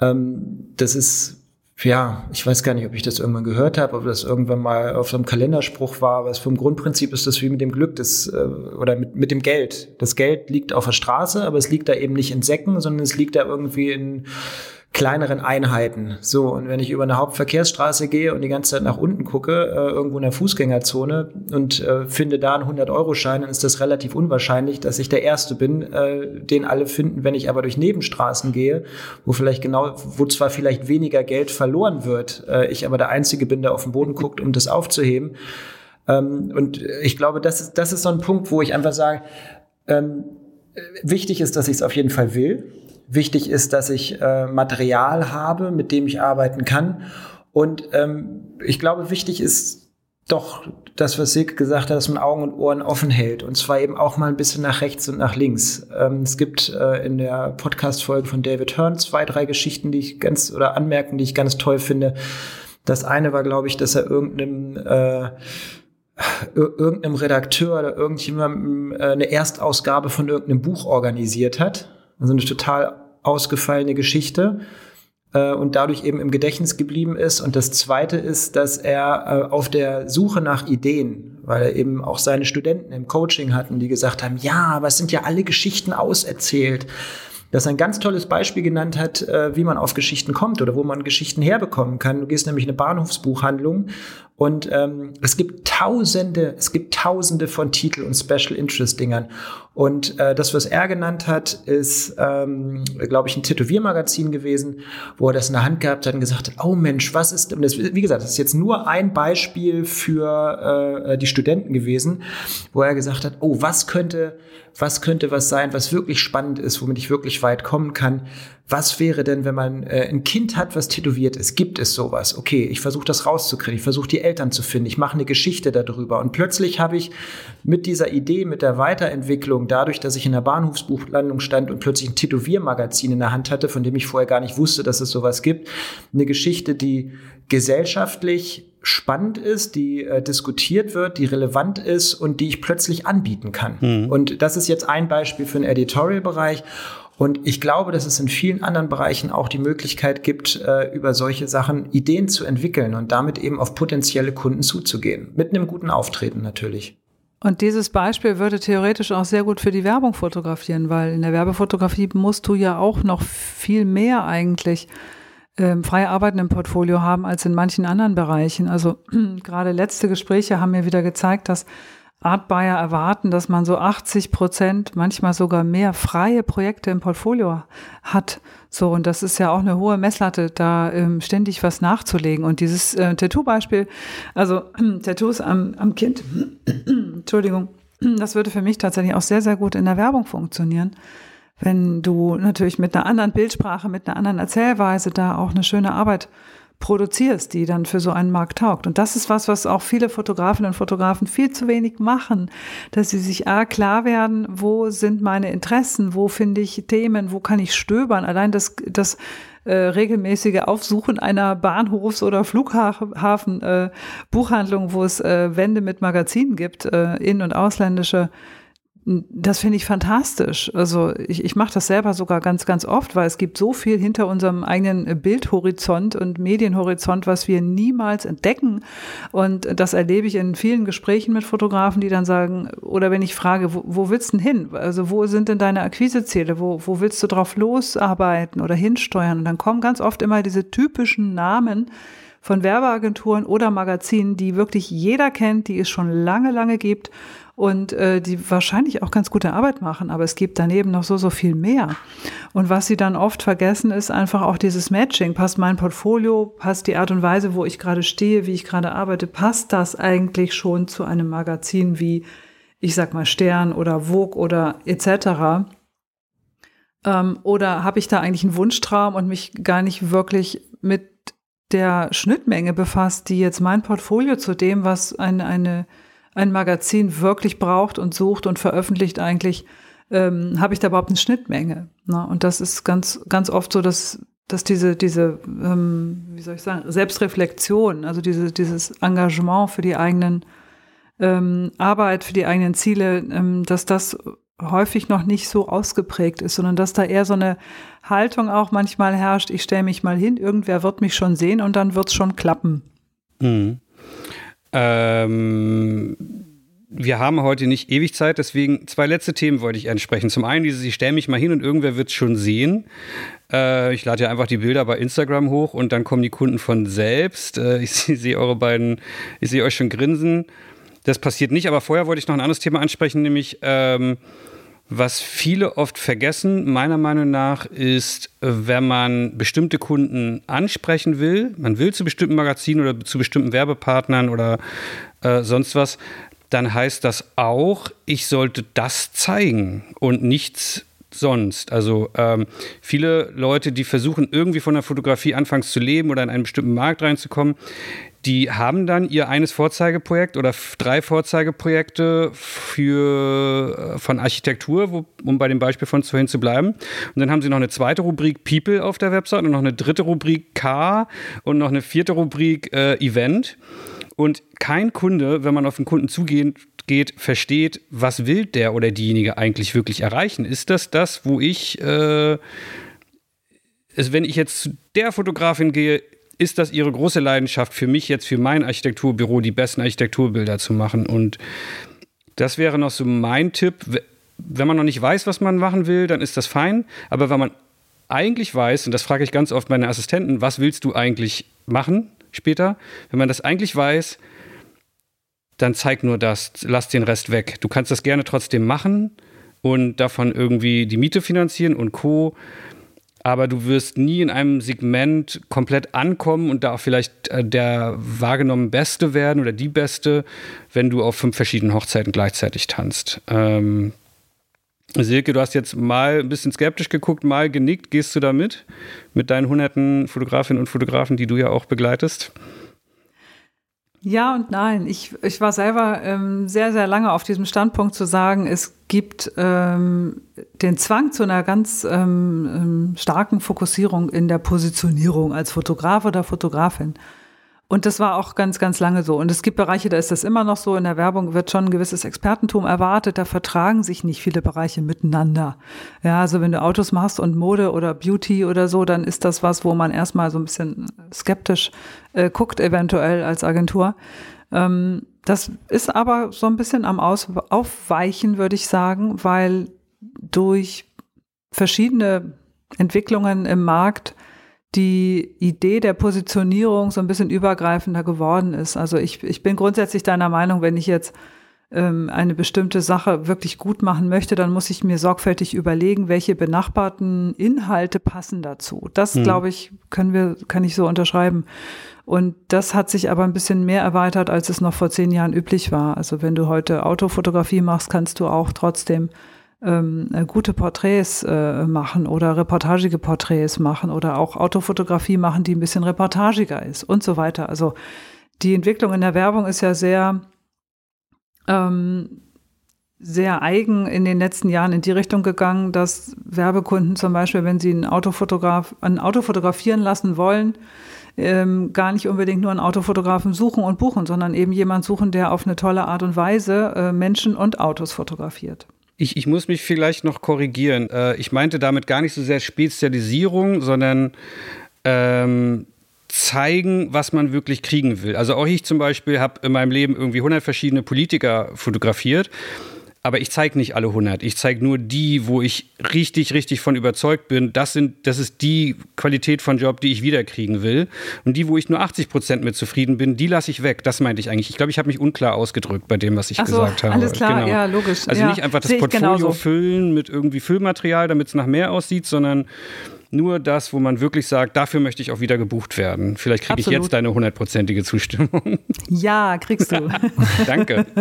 Ähm, das ist ja, ich weiß gar nicht, ob ich das irgendwann gehört habe, ob das irgendwann mal auf so einem Kalenderspruch war, aber vom Grundprinzip ist das wie mit dem Glück das, äh, oder mit, mit dem Geld. Das Geld liegt auf der Straße, aber es liegt da eben nicht in Säcken, sondern es liegt da irgendwie in kleineren Einheiten. So, und wenn ich über eine Hauptverkehrsstraße gehe und die ganze Zeit nach unten gucke, äh, irgendwo in der Fußgängerzone und äh, finde da einen 100-Euro-Schein, dann ist das relativ unwahrscheinlich, dass ich der Erste bin, äh, den alle finden. Wenn ich aber durch Nebenstraßen gehe, wo vielleicht genau, wo zwar vielleicht weniger Geld verloren wird, äh, ich aber der Einzige bin, der auf den Boden guckt, um das aufzuheben. Ähm, und ich glaube, das ist, das ist so ein Punkt, wo ich einfach sage, ähm, wichtig ist, dass ich es auf jeden Fall will. Wichtig ist, dass ich äh, Material habe, mit dem ich arbeiten kann. Und ähm, ich glaube, wichtig ist doch das, was Silke gesagt hat, dass man Augen und Ohren offen hält. Und zwar eben auch mal ein bisschen nach rechts und nach links. Ähm, es gibt äh, in der Podcast-Folge von David Hearn zwei, drei Geschichten, die ich ganz, oder Anmerkungen, die ich ganz toll finde. Das eine war, glaube ich, dass er irgendeinem äh, irgendeinem Redakteur oder irgendjemandem äh, eine Erstausgabe von irgendeinem Buch organisiert hat also eine total ausgefallene Geschichte äh, und dadurch eben im Gedächtnis geblieben ist. Und das Zweite ist, dass er äh, auf der Suche nach Ideen, weil er eben auch seine Studenten im Coaching hatten, die gesagt haben, ja, aber es sind ja alle Geschichten auserzählt das ein ganz tolles Beispiel genannt hat, äh, wie man auf Geschichten kommt oder wo man Geschichten herbekommen kann. Du gehst nämlich in eine Bahnhofsbuchhandlung und ähm, es gibt Tausende, es gibt Tausende von Titel und Special Interest Dingern. Und äh, das, was er genannt hat, ist, ähm, glaube ich, ein Tätowiermagazin gewesen, wo er das in der Hand gehabt hat und gesagt hat, oh Mensch, was ist, und das, wie gesagt, das ist jetzt nur ein Beispiel für äh, die Studenten gewesen, wo er gesagt hat, oh, was könnte was könnte was sein, was wirklich spannend ist, womit ich wirklich weit kommen kann. Was wäre denn, wenn man äh, ein Kind hat, was tätowiert ist? Gibt es sowas? Okay, ich versuche das rauszukriegen. Ich versuche die Eltern zu finden. Ich mache eine Geschichte darüber. Und plötzlich habe ich mit dieser Idee, mit der Weiterentwicklung, dadurch, dass ich in der Bahnhofsbuchlandung stand und plötzlich ein Tätowiermagazin in der Hand hatte, von dem ich vorher gar nicht wusste, dass es sowas gibt, eine Geschichte, die gesellschaftlich spannend ist, die äh, diskutiert wird, die relevant ist und die ich plötzlich anbieten kann. Mhm. Und das ist jetzt ein Beispiel für den Editorial-Bereich. Und ich glaube, dass es in vielen anderen Bereichen auch die Möglichkeit gibt, äh, über solche Sachen Ideen zu entwickeln und damit eben auf potenzielle Kunden zuzugehen. Mit einem guten Auftreten natürlich. Und dieses Beispiel würde theoretisch auch sehr gut für die Werbung fotografieren, weil in der Werbefotografie musst du ja auch noch viel mehr eigentlich ähm, freie Arbeiten im Portfolio haben als in manchen anderen Bereichen. Also gerade letzte Gespräche haben mir wieder gezeigt, dass Art Buyer erwarten, dass man so 80 Prozent, manchmal sogar mehr freie Projekte im Portfolio hat. So, und das ist ja auch eine hohe Messlatte, da ähm, ständig was nachzulegen. Und dieses äh, Tattoo-Beispiel, also Tattoos am, am Kind, Entschuldigung, das würde für mich tatsächlich auch sehr, sehr gut in der Werbung funktionieren. Wenn du natürlich mit einer anderen Bildsprache, mit einer anderen Erzählweise da auch eine schöne Arbeit produzierst, die dann für so einen Markt taugt. Und das ist was, was auch viele Fotografinnen und Fotografen viel zu wenig machen, dass sie sich A, klar werden, wo sind meine Interessen, wo finde ich Themen, wo kann ich stöbern. Allein das, das äh, regelmäßige Aufsuchen einer Bahnhofs- oder Flughafen-Buchhandlung, äh, wo es äh, Wände mit Magazinen gibt, äh, in- und ausländische, das finde ich fantastisch. Also ich, ich mache das selber sogar ganz, ganz oft, weil es gibt so viel hinter unserem eigenen Bildhorizont und Medienhorizont, was wir niemals entdecken. Und das erlebe ich in vielen Gesprächen mit Fotografen, die dann sagen, oder wenn ich frage, wo, wo willst du denn hin? Also wo sind denn deine Akquiseziele? Wo, wo willst du drauf losarbeiten oder hinsteuern? Und dann kommen ganz oft immer diese typischen Namen, von Werbeagenturen oder Magazinen, die wirklich jeder kennt, die es schon lange, lange gibt und äh, die wahrscheinlich auch ganz gute Arbeit machen, aber es gibt daneben noch so, so viel mehr. Und was sie dann oft vergessen, ist einfach auch dieses Matching. Passt mein Portfolio, passt die Art und Weise, wo ich gerade stehe, wie ich gerade arbeite, passt das eigentlich schon zu einem Magazin wie, ich sag mal, Stern oder Vogue oder etc. Ähm, oder habe ich da eigentlich einen Wunschtraum und mich gar nicht wirklich mit der Schnittmenge befasst, die jetzt mein Portfolio zu dem, was eine, eine ein Magazin wirklich braucht und sucht und veröffentlicht eigentlich, ähm, habe ich da überhaupt eine Schnittmenge. Ne? Und das ist ganz, ganz oft so, dass, dass diese, diese ähm, wie soll ich sagen, Selbstreflexion, also diese, dieses Engagement für die eigenen ähm, Arbeit, für die eigenen Ziele, ähm, dass das häufig noch nicht so ausgeprägt ist, sondern dass da eher so eine Haltung auch manchmal herrscht, ich stelle mich mal hin, irgendwer wird mich schon sehen und dann wird es schon klappen. Mhm. Ähm, wir haben heute nicht ewig Zeit, deswegen zwei letzte Themen wollte ich ansprechen. Zum einen dieses, ich stelle mich mal hin und irgendwer wird es schon sehen. Äh, ich lade ja einfach die Bilder bei Instagram hoch und dann kommen die Kunden von selbst. Äh, ich sehe eure beiden, ich sehe euch schon grinsen. Das passiert nicht, aber vorher wollte ich noch ein anderes Thema ansprechen, nämlich ähm, was viele oft vergessen, meiner Meinung nach, ist, wenn man bestimmte Kunden ansprechen will, man will zu bestimmten Magazinen oder zu bestimmten Werbepartnern oder äh, sonst was, dann heißt das auch, ich sollte das zeigen und nichts sonst. Also ähm, viele Leute, die versuchen irgendwie von der Fotografie anfangs zu leben oder in einen bestimmten Markt reinzukommen, die haben dann ihr eines Vorzeigeprojekt oder drei Vorzeigeprojekte für, äh, von Architektur, wo, um bei dem Beispiel von vorhin zu bleiben. Und dann haben sie noch eine zweite Rubrik People auf der Website und noch eine dritte Rubrik Car und noch eine vierte Rubrik äh, Event. Und kein Kunde, wenn man auf den Kunden zugeht, geht, versteht, was will der oder diejenige eigentlich wirklich erreichen. Ist das das, wo ich, äh, also wenn ich jetzt zu der Fotografin gehe, ist das ihre große Leidenschaft für mich jetzt für mein Architekturbüro die besten Architekturbilder zu machen. Und das wäre noch so mein Tipp. Wenn man noch nicht weiß, was man machen will, dann ist das fein. Aber wenn man eigentlich weiß, und das frage ich ganz oft meine Assistenten, was willst du eigentlich machen später? Wenn man das eigentlich weiß, dann zeig nur das, lass den Rest weg. Du kannst das gerne trotzdem machen und davon irgendwie die Miete finanzieren und Co aber du wirst nie in einem Segment komplett ankommen und da auch vielleicht äh, der wahrgenommen Beste werden oder die Beste, wenn du auf fünf verschiedenen Hochzeiten gleichzeitig tanzt. Ähm, Silke, du hast jetzt mal ein bisschen skeptisch geguckt, mal genickt. Gehst du da mit? Mit deinen hunderten Fotografinnen und Fotografen, die du ja auch begleitest? Ja und nein. Ich, ich war selber ähm, sehr, sehr lange auf diesem Standpunkt zu sagen, es gibt ähm, den Zwang zu einer ganz ähm, ähm starken Fokussierung in der Positionierung als Fotograf oder Fotografin. Und das war auch ganz, ganz lange so. Und es gibt Bereiche, da ist das immer noch so. In der Werbung wird schon ein gewisses Expertentum erwartet. Da vertragen sich nicht viele Bereiche miteinander. Ja, also wenn du Autos machst und Mode oder Beauty oder so, dann ist das was, wo man erstmal so ein bisschen skeptisch äh, guckt, eventuell als Agentur. Ähm, das ist aber so ein bisschen am Aus Aufweichen, würde ich sagen, weil durch verschiedene Entwicklungen im Markt die Idee der Positionierung so ein bisschen übergreifender geworden ist. Also ich, ich bin grundsätzlich deiner Meinung, wenn ich jetzt ähm, eine bestimmte Sache wirklich gut machen möchte, dann muss ich mir sorgfältig überlegen, welche benachbarten Inhalte passen dazu. Das, hm. glaube ich, können wir, kann ich so unterschreiben. Und das hat sich aber ein bisschen mehr erweitert, als es noch vor zehn Jahren üblich war. Also wenn du heute Autofotografie machst, kannst du auch trotzdem ähm, äh, gute Porträts äh, machen oder reportagige Porträts machen oder auch Autofotografie machen, die ein bisschen reportagiger ist und so weiter. Also die Entwicklung in der Werbung ist ja sehr, ähm, sehr eigen in den letzten Jahren in die Richtung gegangen, dass Werbekunden zum Beispiel, wenn sie einen, Autofotograf, ein Auto fotografieren lassen wollen, ähm, gar nicht unbedingt nur einen Autofotografen suchen und buchen, sondern eben jemand suchen, der auf eine tolle Art und Weise äh, Menschen und Autos fotografiert. Ich, ich muss mich vielleicht noch korrigieren. Äh, ich meinte damit gar nicht so sehr Spezialisierung, sondern ähm, zeigen, was man wirklich kriegen will. Also auch ich zum Beispiel habe in meinem Leben irgendwie 100 verschiedene Politiker fotografiert aber ich zeige nicht alle 100. Ich zeige nur die, wo ich richtig, richtig von überzeugt bin. Das, sind, das ist die Qualität von Job, die ich wiederkriegen will. Und die, wo ich nur 80 Prozent mit zufrieden bin, die lasse ich weg. Das meinte ich eigentlich. Ich glaube, ich habe mich unklar ausgedrückt bei dem, was ich so, gesagt habe. Alles klar, genau. ja, logisch. Also ja. nicht einfach das Portfolio genauso. füllen mit irgendwie Füllmaterial, damit es nach mehr aussieht, sondern nur das, wo man wirklich sagt, dafür möchte ich auch wieder gebucht werden. Vielleicht kriege ich jetzt deine hundertprozentige Zustimmung. Ja, kriegst du. Danke.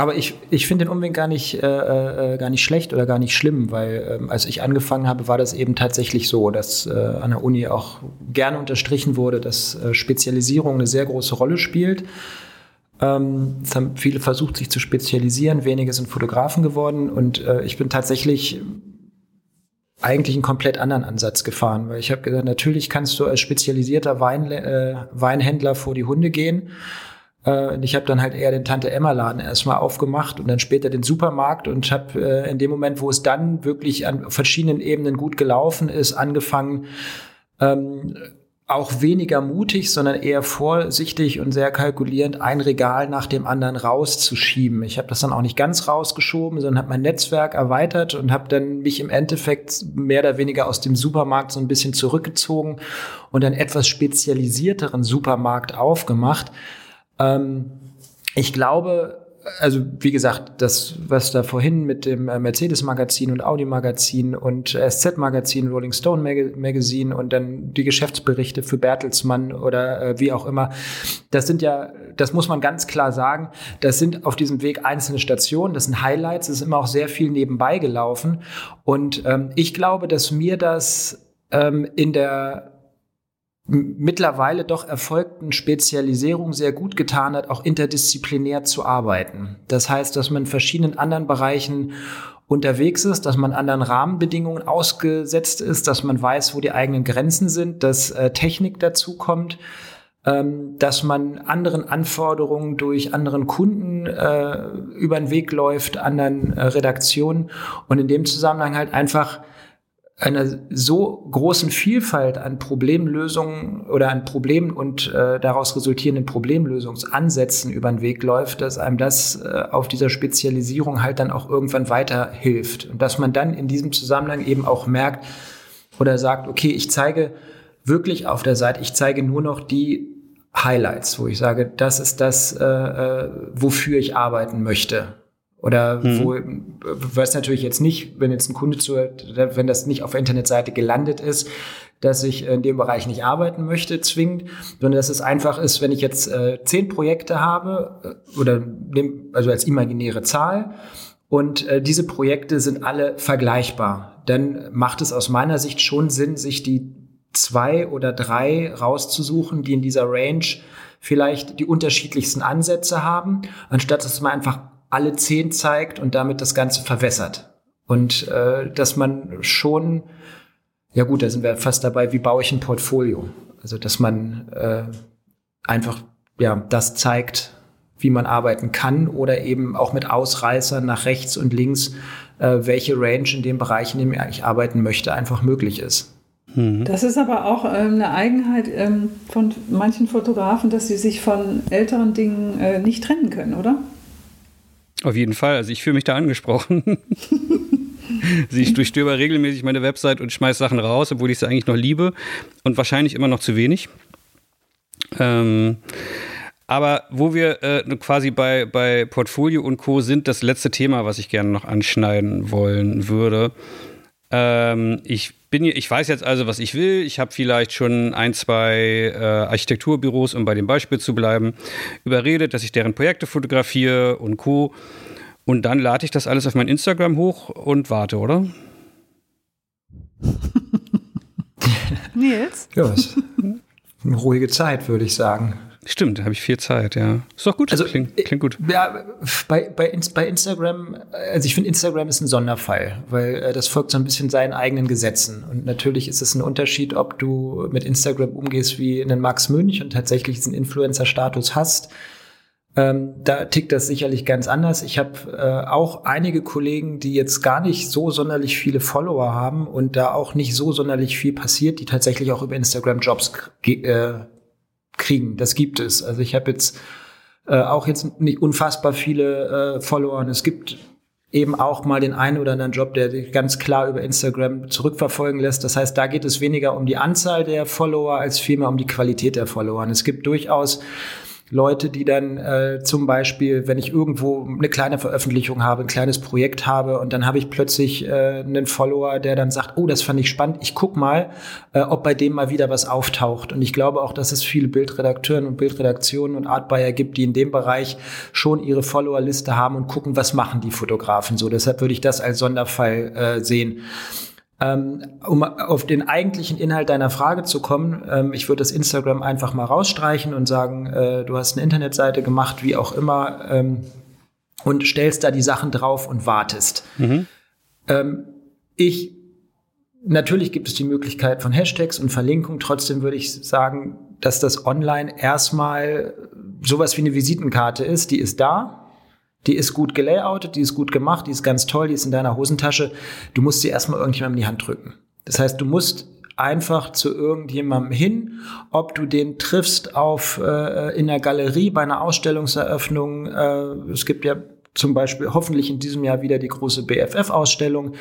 Aber ich, ich finde den Umweg gar nicht, äh, äh, gar nicht schlecht oder gar nicht schlimm, weil ähm, als ich angefangen habe, war das eben tatsächlich so, dass äh, an der Uni auch gerne unterstrichen wurde, dass äh, Spezialisierung eine sehr große Rolle spielt. Ähm, es haben viele versucht, sich zu spezialisieren, wenige sind Fotografen geworden und äh, ich bin tatsächlich eigentlich einen komplett anderen Ansatz gefahren, weil ich habe gesagt, natürlich kannst du als spezialisierter Wein, äh, Weinhändler vor die Hunde gehen und ich habe dann halt eher den Tante Emma Laden erstmal aufgemacht und dann später den Supermarkt und habe äh, in dem Moment, wo es dann wirklich an verschiedenen Ebenen gut gelaufen ist, angefangen ähm, auch weniger mutig, sondern eher vorsichtig und sehr kalkulierend ein Regal nach dem anderen rauszuschieben. Ich habe das dann auch nicht ganz rausgeschoben, sondern habe mein Netzwerk erweitert und habe dann mich im Endeffekt mehr oder weniger aus dem Supermarkt so ein bisschen zurückgezogen und einen etwas spezialisierteren Supermarkt aufgemacht, ähm, ich glaube, also wie gesagt, das, was da vorhin mit dem äh, Mercedes-Magazin und Audi-Magazin und SZ-Magazin, Rolling Stone Mag Magazine und dann die Geschäftsberichte für Bertelsmann oder äh, wie auch immer, das sind ja, das muss man ganz klar sagen, das sind auf diesem Weg einzelne Stationen, das sind Highlights, es ist immer auch sehr viel nebenbei gelaufen. Und ähm, ich glaube, dass mir das ähm, in der mittlerweile doch erfolgten Spezialisierung sehr gut getan hat, auch interdisziplinär zu arbeiten. Das heißt, dass man in verschiedenen anderen Bereichen unterwegs ist, dass man anderen Rahmenbedingungen ausgesetzt ist, dass man weiß, wo die eigenen Grenzen sind, dass äh, Technik dazu kommt, ähm, dass man anderen Anforderungen durch anderen Kunden äh, über den Weg läuft, anderen äh, Redaktionen und in dem Zusammenhang halt einfach einer so großen Vielfalt an Problemlösungen oder an Problemen und äh, daraus resultierenden Problemlösungsansätzen über den Weg läuft, dass einem das äh, auf dieser Spezialisierung halt dann auch irgendwann weiterhilft. Und dass man dann in diesem Zusammenhang eben auch merkt oder sagt, okay, ich zeige wirklich auf der Seite, ich zeige nur noch die Highlights, wo ich sage, das ist das, äh, äh wofür ich arbeiten möchte. Oder mhm. wo, was natürlich jetzt nicht, wenn jetzt ein Kunde zuhört, wenn das nicht auf der Internetseite gelandet ist, dass ich in dem Bereich nicht arbeiten möchte, zwingend, sondern dass es einfach ist, wenn ich jetzt äh, zehn Projekte habe, äh, oder nehm, also als imaginäre Zahl, und äh, diese Projekte sind alle vergleichbar, dann macht es aus meiner Sicht schon Sinn, sich die zwei oder drei rauszusuchen, die in dieser Range vielleicht die unterschiedlichsten Ansätze haben, anstatt dass man einfach alle zehn zeigt und damit das Ganze verwässert. Und äh, dass man schon, ja gut, da sind wir fast dabei, wie baue ich ein Portfolio? Also dass man äh, einfach ja das zeigt, wie man arbeiten kann oder eben auch mit Ausreißern nach rechts und links, äh, welche Range in dem Bereich, in dem ich arbeiten möchte, einfach möglich ist. Mhm. Das ist aber auch ähm, eine Eigenheit ähm, von manchen Fotografen, dass sie sich von älteren Dingen äh, nicht trennen können, oder? Auf jeden Fall. Also ich fühle mich da angesprochen. also ich durchstöber regelmäßig meine Website und schmeiße Sachen raus, obwohl ich sie eigentlich noch liebe und wahrscheinlich immer noch zu wenig. Ähm, aber wo wir äh, quasi bei, bei Portfolio und Co. sind, das letzte Thema, was ich gerne noch anschneiden wollen würde. Ähm, ich bin ich weiß jetzt also, was ich will. Ich habe vielleicht schon ein, zwei äh, Architekturbüros, um bei dem Beispiel zu bleiben, überredet, dass ich deren Projekte fotografiere und Co. Und dann lade ich das alles auf mein Instagram hoch und warte, oder? Nils? Ja, eine ruhige Zeit, würde ich sagen. Stimmt, da habe ich viel Zeit, ja. Ist doch gut, also, klingt, klingt gut. Ja, bei, bei, bei Instagram, also ich finde Instagram ist ein Sonderfall, weil äh, das folgt so ein bisschen seinen eigenen Gesetzen. Und natürlich ist es ein Unterschied, ob du mit Instagram umgehst wie einen Max Münch und tatsächlich diesen Influencer-Status hast. Ähm, da tickt das sicherlich ganz anders. Ich habe äh, auch einige Kollegen, die jetzt gar nicht so sonderlich viele Follower haben und da auch nicht so sonderlich viel passiert, die tatsächlich auch über Instagram Jobs äh, kriegen. Das gibt es. Also ich habe jetzt äh, auch jetzt nicht unfassbar viele äh, Follower es gibt eben auch mal den einen oder anderen Job, der ganz klar über Instagram zurückverfolgen lässt. Das heißt, da geht es weniger um die Anzahl der Follower als vielmehr um die Qualität der Follower. Es gibt durchaus Leute, die dann äh, zum Beispiel, wenn ich irgendwo eine kleine Veröffentlichung habe, ein kleines Projekt habe und dann habe ich plötzlich äh, einen Follower, der dann sagt, oh, das fand ich spannend, ich guck mal, äh, ob bei dem mal wieder was auftaucht. Und ich glaube auch, dass es viele Bildredakteuren und Bildredaktionen und Artbuyer gibt, die in dem Bereich schon ihre Followerliste haben und gucken, was machen die Fotografen so. Deshalb würde ich das als Sonderfall äh, sehen. Ähm, um auf den eigentlichen Inhalt deiner Frage zu kommen, ähm, ich würde das Instagram einfach mal rausstreichen und sagen, äh, du hast eine Internetseite gemacht, wie auch immer, ähm, und stellst da die Sachen drauf und wartest. Mhm. Ich Natürlich gibt es die Möglichkeit von Hashtags und Verlinkung. Trotzdem würde ich sagen, dass das online erstmal sowas wie eine Visitenkarte ist. Die ist da. Die ist gut gelayoutet, die ist gut gemacht, die ist ganz toll, die ist in deiner Hosentasche. Du musst sie erstmal irgendjemandem in die Hand drücken. Das heißt, du musst einfach zu irgendjemandem hin, ob du den triffst auf äh, in der Galerie bei einer Ausstellungseröffnung. Äh, es gibt ja zum Beispiel hoffentlich in diesem Jahr wieder die große BFF-Ausstellung.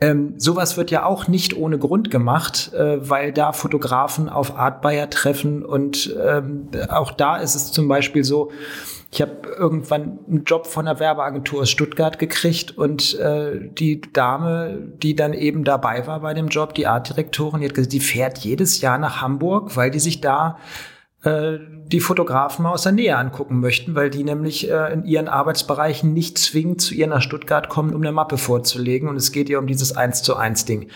Ähm, sowas wird ja auch nicht ohne Grund gemacht, äh, weil da Fotografen auf Artbuyer treffen und ähm, auch da ist es zum Beispiel so, ich habe irgendwann einen Job von der Werbeagentur aus Stuttgart gekriegt und äh, die Dame, die dann eben dabei war bei dem Job, die Artdirektorin, die hat gesagt, die fährt jedes Jahr nach Hamburg, weil die sich da äh, die Fotografen mal aus der Nähe angucken möchten, weil die nämlich äh, in ihren Arbeitsbereichen nicht zwingend zu ihr nach Stuttgart kommen, um eine Mappe vorzulegen. Und es geht ihr um dieses Eins zu eins Ding.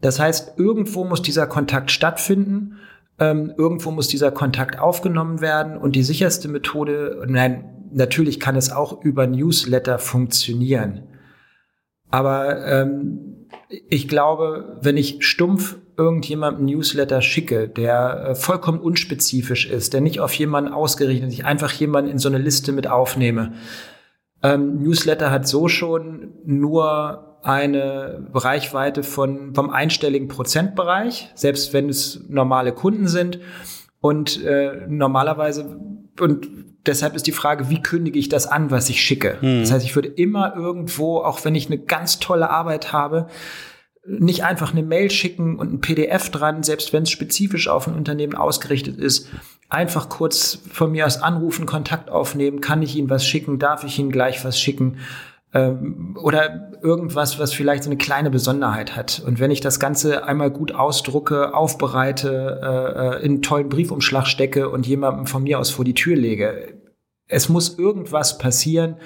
Das heißt, irgendwo muss dieser Kontakt stattfinden. Ähm, irgendwo muss dieser Kontakt aufgenommen werden und die sicherste Methode, nein, natürlich kann es auch über Newsletter funktionieren. Aber ähm, ich glaube, wenn ich stumpf irgendjemandem Newsletter schicke, der äh, vollkommen unspezifisch ist, der nicht auf jemanden ausgerichtet ist, ich einfach jemanden in so eine Liste mit aufnehme. Ähm, Newsletter hat so schon nur eine Reichweite von vom einstelligen Prozentbereich, selbst wenn es normale Kunden sind. Und äh, normalerweise und deshalb ist die Frage, wie kündige ich das an, was ich schicke? Mhm. Das heißt, ich würde immer irgendwo, auch wenn ich eine ganz tolle Arbeit habe, nicht einfach eine Mail schicken und ein PDF dran, selbst wenn es spezifisch auf ein Unternehmen ausgerichtet ist. Einfach kurz von mir aus anrufen, Kontakt aufnehmen. Kann ich Ihnen was schicken? Darf ich Ihnen gleich was schicken? Ähm, oder irgendwas, was vielleicht so eine kleine Besonderheit hat. Und wenn ich das Ganze einmal gut ausdrucke, aufbereite, äh, äh, in einen tollen Briefumschlag stecke und jemandem von mir aus vor die Tür lege, es muss irgendwas passieren,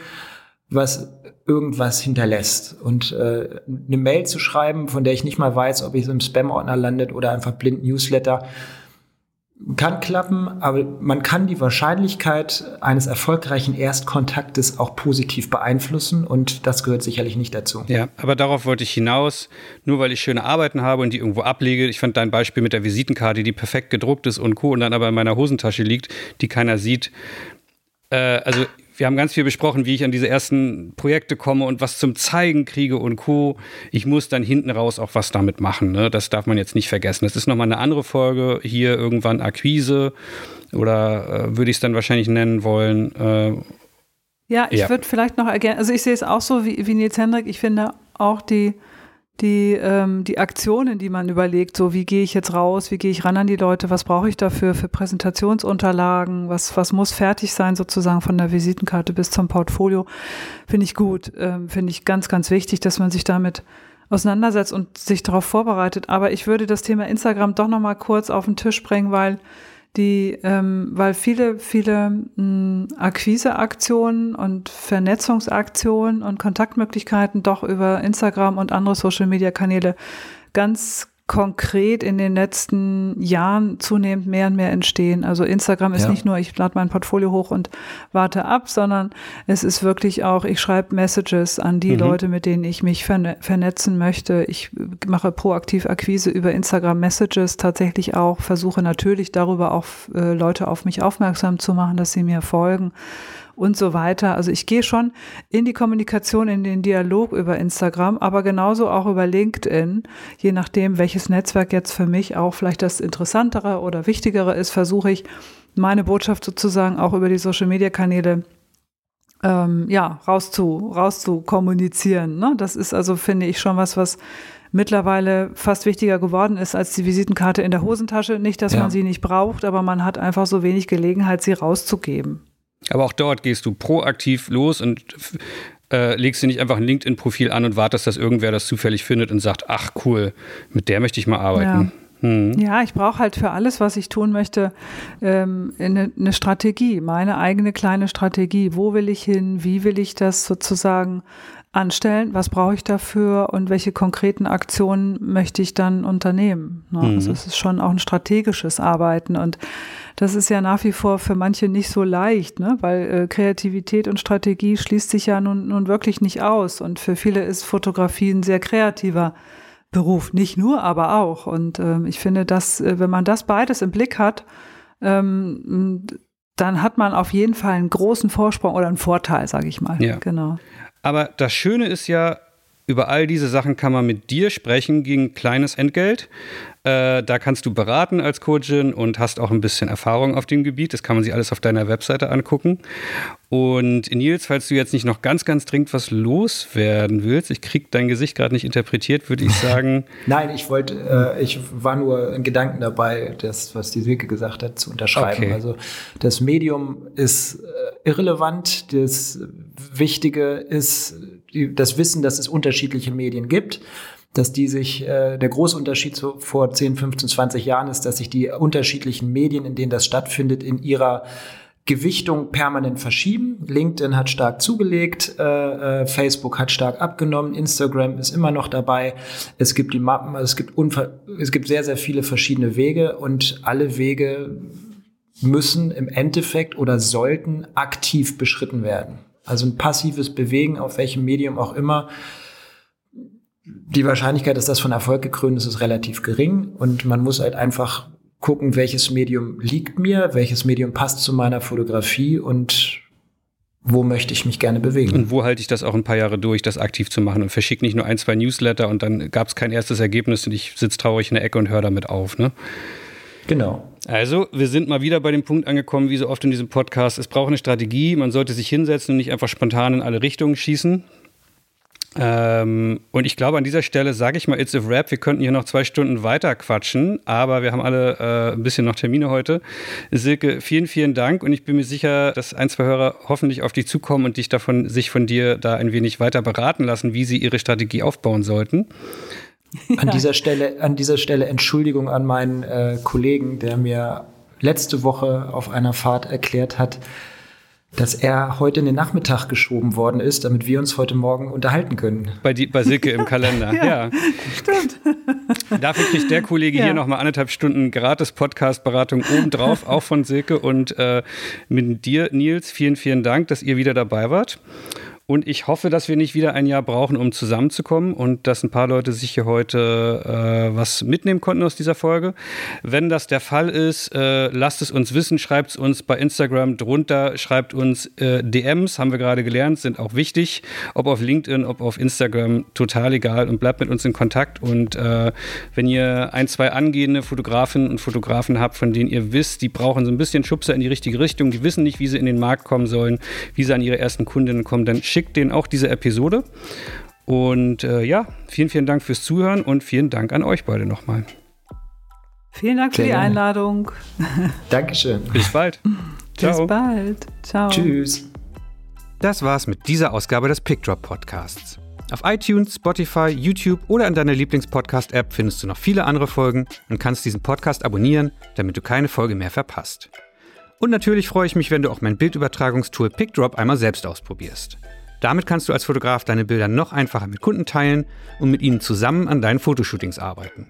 was irgendwas hinterlässt. Und äh, eine Mail zu schreiben, von der ich nicht mal weiß, ob ich so im Spam-Ordner landet oder einfach blind Newsletter, kann klappen, aber man kann die Wahrscheinlichkeit eines erfolgreichen Erstkontaktes auch positiv beeinflussen und das gehört sicherlich nicht dazu. Ja, aber darauf wollte ich hinaus. Nur weil ich schöne Arbeiten habe und die irgendwo ablege. Ich fand dein Beispiel mit der Visitenkarte, die perfekt gedruckt ist und Co. und dann aber in meiner Hosentasche liegt, die keiner sieht. Äh, also wir haben ganz viel besprochen, wie ich an diese ersten Projekte komme und was zum Zeigen kriege und Co. Ich muss dann hinten raus auch was damit machen. Ne? Das darf man jetzt nicht vergessen. Das ist nochmal eine andere Folge. Hier irgendwann Akquise oder äh, würde ich es dann wahrscheinlich nennen wollen. Äh, ja, ich ja. würde vielleicht noch ergänzen, also ich sehe es auch so wie, wie Nils Hendrik. Ich finde auch die die, ähm, die Aktionen, die man überlegt, so wie gehe ich jetzt raus, wie gehe ich ran an die Leute, was brauche ich dafür für Präsentationsunterlagen, was, was muss fertig sein sozusagen von der Visitenkarte bis zum Portfolio, finde ich gut, ähm, finde ich ganz, ganz wichtig, dass man sich damit auseinandersetzt und sich darauf vorbereitet. Aber ich würde das Thema Instagram doch nochmal kurz auf den Tisch bringen, weil die, ähm, weil viele, viele mh, Akquiseaktionen und Vernetzungsaktionen und Kontaktmöglichkeiten doch über Instagram und andere Social-Media-Kanäle ganz konkret in den letzten Jahren zunehmend mehr und mehr entstehen. Also Instagram ist ja. nicht nur, ich lade mein Portfolio hoch und warte ab, sondern es ist wirklich auch, ich schreibe Messages an die mhm. Leute, mit denen ich mich verne vernetzen möchte. Ich mache proaktiv Akquise über Instagram Messages tatsächlich auch, versuche natürlich darüber auch äh, Leute auf mich aufmerksam zu machen, dass sie mir folgen und so weiter. Also ich gehe schon in die Kommunikation, in den Dialog über Instagram, aber genauso auch über LinkedIn, je nachdem, welches Netzwerk jetzt für mich auch vielleicht das interessantere oder wichtigere ist, versuche ich meine Botschaft sozusagen auch über die Social-Media-Kanäle ähm, ja, raus zu, raus zu kommunizieren. Ne? Das ist also, finde ich, schon was, was mittlerweile fast wichtiger geworden ist als die Visitenkarte in der Hosentasche. Nicht, dass ja. man sie nicht braucht, aber man hat einfach so wenig Gelegenheit, sie rauszugeben. Aber auch dort gehst du proaktiv los und äh, legst dir nicht einfach ein LinkedIn-Profil an und wartest, dass irgendwer das zufällig findet und sagt, ach cool, mit der möchte ich mal arbeiten. Ja. Hm. Ja, ich brauche halt für alles, was ich tun möchte, ähm, eine, eine, Strategie, meine eigene kleine Strategie. Wo will ich hin? Wie will ich das sozusagen anstellen? Was brauche ich dafür? Und welche konkreten Aktionen möchte ich dann unternehmen? Ne? Mhm. Also es ist schon auch ein strategisches Arbeiten und das ist ja nach wie vor für manche nicht so leicht, ne? weil äh, Kreativität und Strategie schließt sich ja nun, nun wirklich nicht aus. Und für viele ist Fotografie ein sehr kreativer Beruf. Nicht nur, aber auch. Und ähm, ich finde, dass, äh, wenn man das beides im Blick hat, ähm, dann hat man auf jeden Fall einen großen Vorsprung oder einen Vorteil, sage ich mal. Ja. Genau. Aber das Schöne ist ja, über all diese Sachen kann man mit dir sprechen gegen kleines Entgelt. Äh, da kannst du beraten als Coachin und hast auch ein bisschen Erfahrung auf dem Gebiet. Das kann man sich alles auf deiner Webseite angucken. Und Nils, falls du jetzt nicht noch ganz, ganz dringend was loswerden willst, ich krieg dein Gesicht gerade nicht interpretiert, würde ich sagen. Nein, ich wollte, äh, ich war nur in Gedanken dabei, das, was die Silke gesagt hat, zu unterschreiben. Okay. Also das Medium ist äh, irrelevant. Das Wichtige ist die, das Wissen, dass es unterschiedliche Medien gibt dass die sich, äh, der große Unterschied zu, vor 10, 15, 20 Jahren ist, dass sich die unterschiedlichen Medien, in denen das stattfindet, in ihrer Gewichtung permanent verschieben. LinkedIn hat stark zugelegt, äh, äh, Facebook hat stark abgenommen, Instagram ist immer noch dabei. Es gibt die Mappen, es gibt es gibt sehr sehr viele verschiedene Wege und alle Wege müssen im Endeffekt oder sollten aktiv beschritten werden. Also ein passives Bewegen auf welchem Medium auch immer die Wahrscheinlichkeit, dass das von Erfolg gekrönt ist, ist relativ gering und man muss halt einfach gucken, welches Medium liegt mir, welches Medium passt zu meiner Fotografie und wo möchte ich mich gerne bewegen. Und wo halte ich das auch ein paar Jahre durch, das aktiv zu machen und verschicke nicht nur ein, zwei Newsletter und dann gab es kein erstes Ergebnis und ich sitze traurig in der Ecke und höre damit auf. Ne? Genau. Also, wir sind mal wieder bei dem Punkt angekommen, wie so oft in diesem Podcast. Es braucht eine Strategie. Man sollte sich hinsetzen und nicht einfach spontan in alle Richtungen schießen. Ähm, und ich glaube, an dieser Stelle sage ich mal, it's a wrap. Wir könnten hier noch zwei Stunden weiter quatschen, aber wir haben alle äh, ein bisschen noch Termine heute. Silke, vielen, vielen Dank und ich bin mir sicher, dass ein, zwei Hörer hoffentlich auf dich zukommen und dich davon, sich von dir da ein wenig weiter beraten lassen, wie sie ihre Strategie aufbauen sollten. An dieser Stelle, an dieser Stelle Entschuldigung an meinen äh, Kollegen, der mir letzte Woche auf einer Fahrt erklärt hat, dass er heute in den Nachmittag geschoben worden ist, damit wir uns heute Morgen unterhalten können. Bei, die, bei Silke im Kalender, ja, ja. Stimmt. Dafür kriegt der Kollege ja. hier nochmal anderthalb Stunden gratis Podcast-Beratung obendrauf, auch von Silke und äh, mit dir, Nils. Vielen, vielen Dank, dass ihr wieder dabei wart. Und ich hoffe, dass wir nicht wieder ein Jahr brauchen, um zusammenzukommen und dass ein paar Leute sich hier heute äh, was mitnehmen konnten aus dieser Folge. Wenn das der Fall ist, äh, lasst es uns wissen, schreibt es uns bei Instagram drunter, schreibt uns äh, DMs, haben wir gerade gelernt, sind auch wichtig. Ob auf LinkedIn, ob auf Instagram, total egal und bleibt mit uns in Kontakt. Und äh, wenn ihr ein, zwei angehende Fotografinnen und Fotografen habt, von denen ihr wisst, die brauchen so ein bisschen Schubser in die richtige Richtung, die wissen nicht, wie sie in den Markt kommen sollen, wie sie an ihre ersten Kundinnen kommen, dann schickt denen auch diese Episode. Und äh, ja, vielen, vielen Dank fürs Zuhören und vielen Dank an euch beide nochmal. Vielen Dank Sehr für die gerne. Einladung. Dankeschön. Bis bald. Ciao. Bis bald. Ciao. Tschüss. Das war's mit dieser Ausgabe des PickDrop Podcasts. Auf iTunes, Spotify, YouTube oder in deiner Lieblingspodcast-App findest du noch viele andere Folgen und kannst diesen Podcast abonnieren, damit du keine Folge mehr verpasst. Und natürlich freue ich mich, wenn du auch mein Bildübertragungstool PickDrop einmal selbst ausprobierst. Damit kannst du als Fotograf deine Bilder noch einfacher mit Kunden teilen und mit ihnen zusammen an deinen Fotoshootings arbeiten.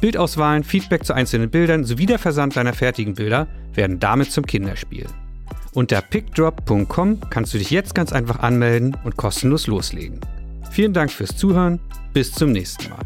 Bildauswahlen, Feedback zu einzelnen Bildern sowie der Versand deiner fertigen Bilder werden damit zum Kinderspiel. Unter pickdrop.com kannst du dich jetzt ganz einfach anmelden und kostenlos loslegen. Vielen Dank fürs Zuhören, bis zum nächsten Mal.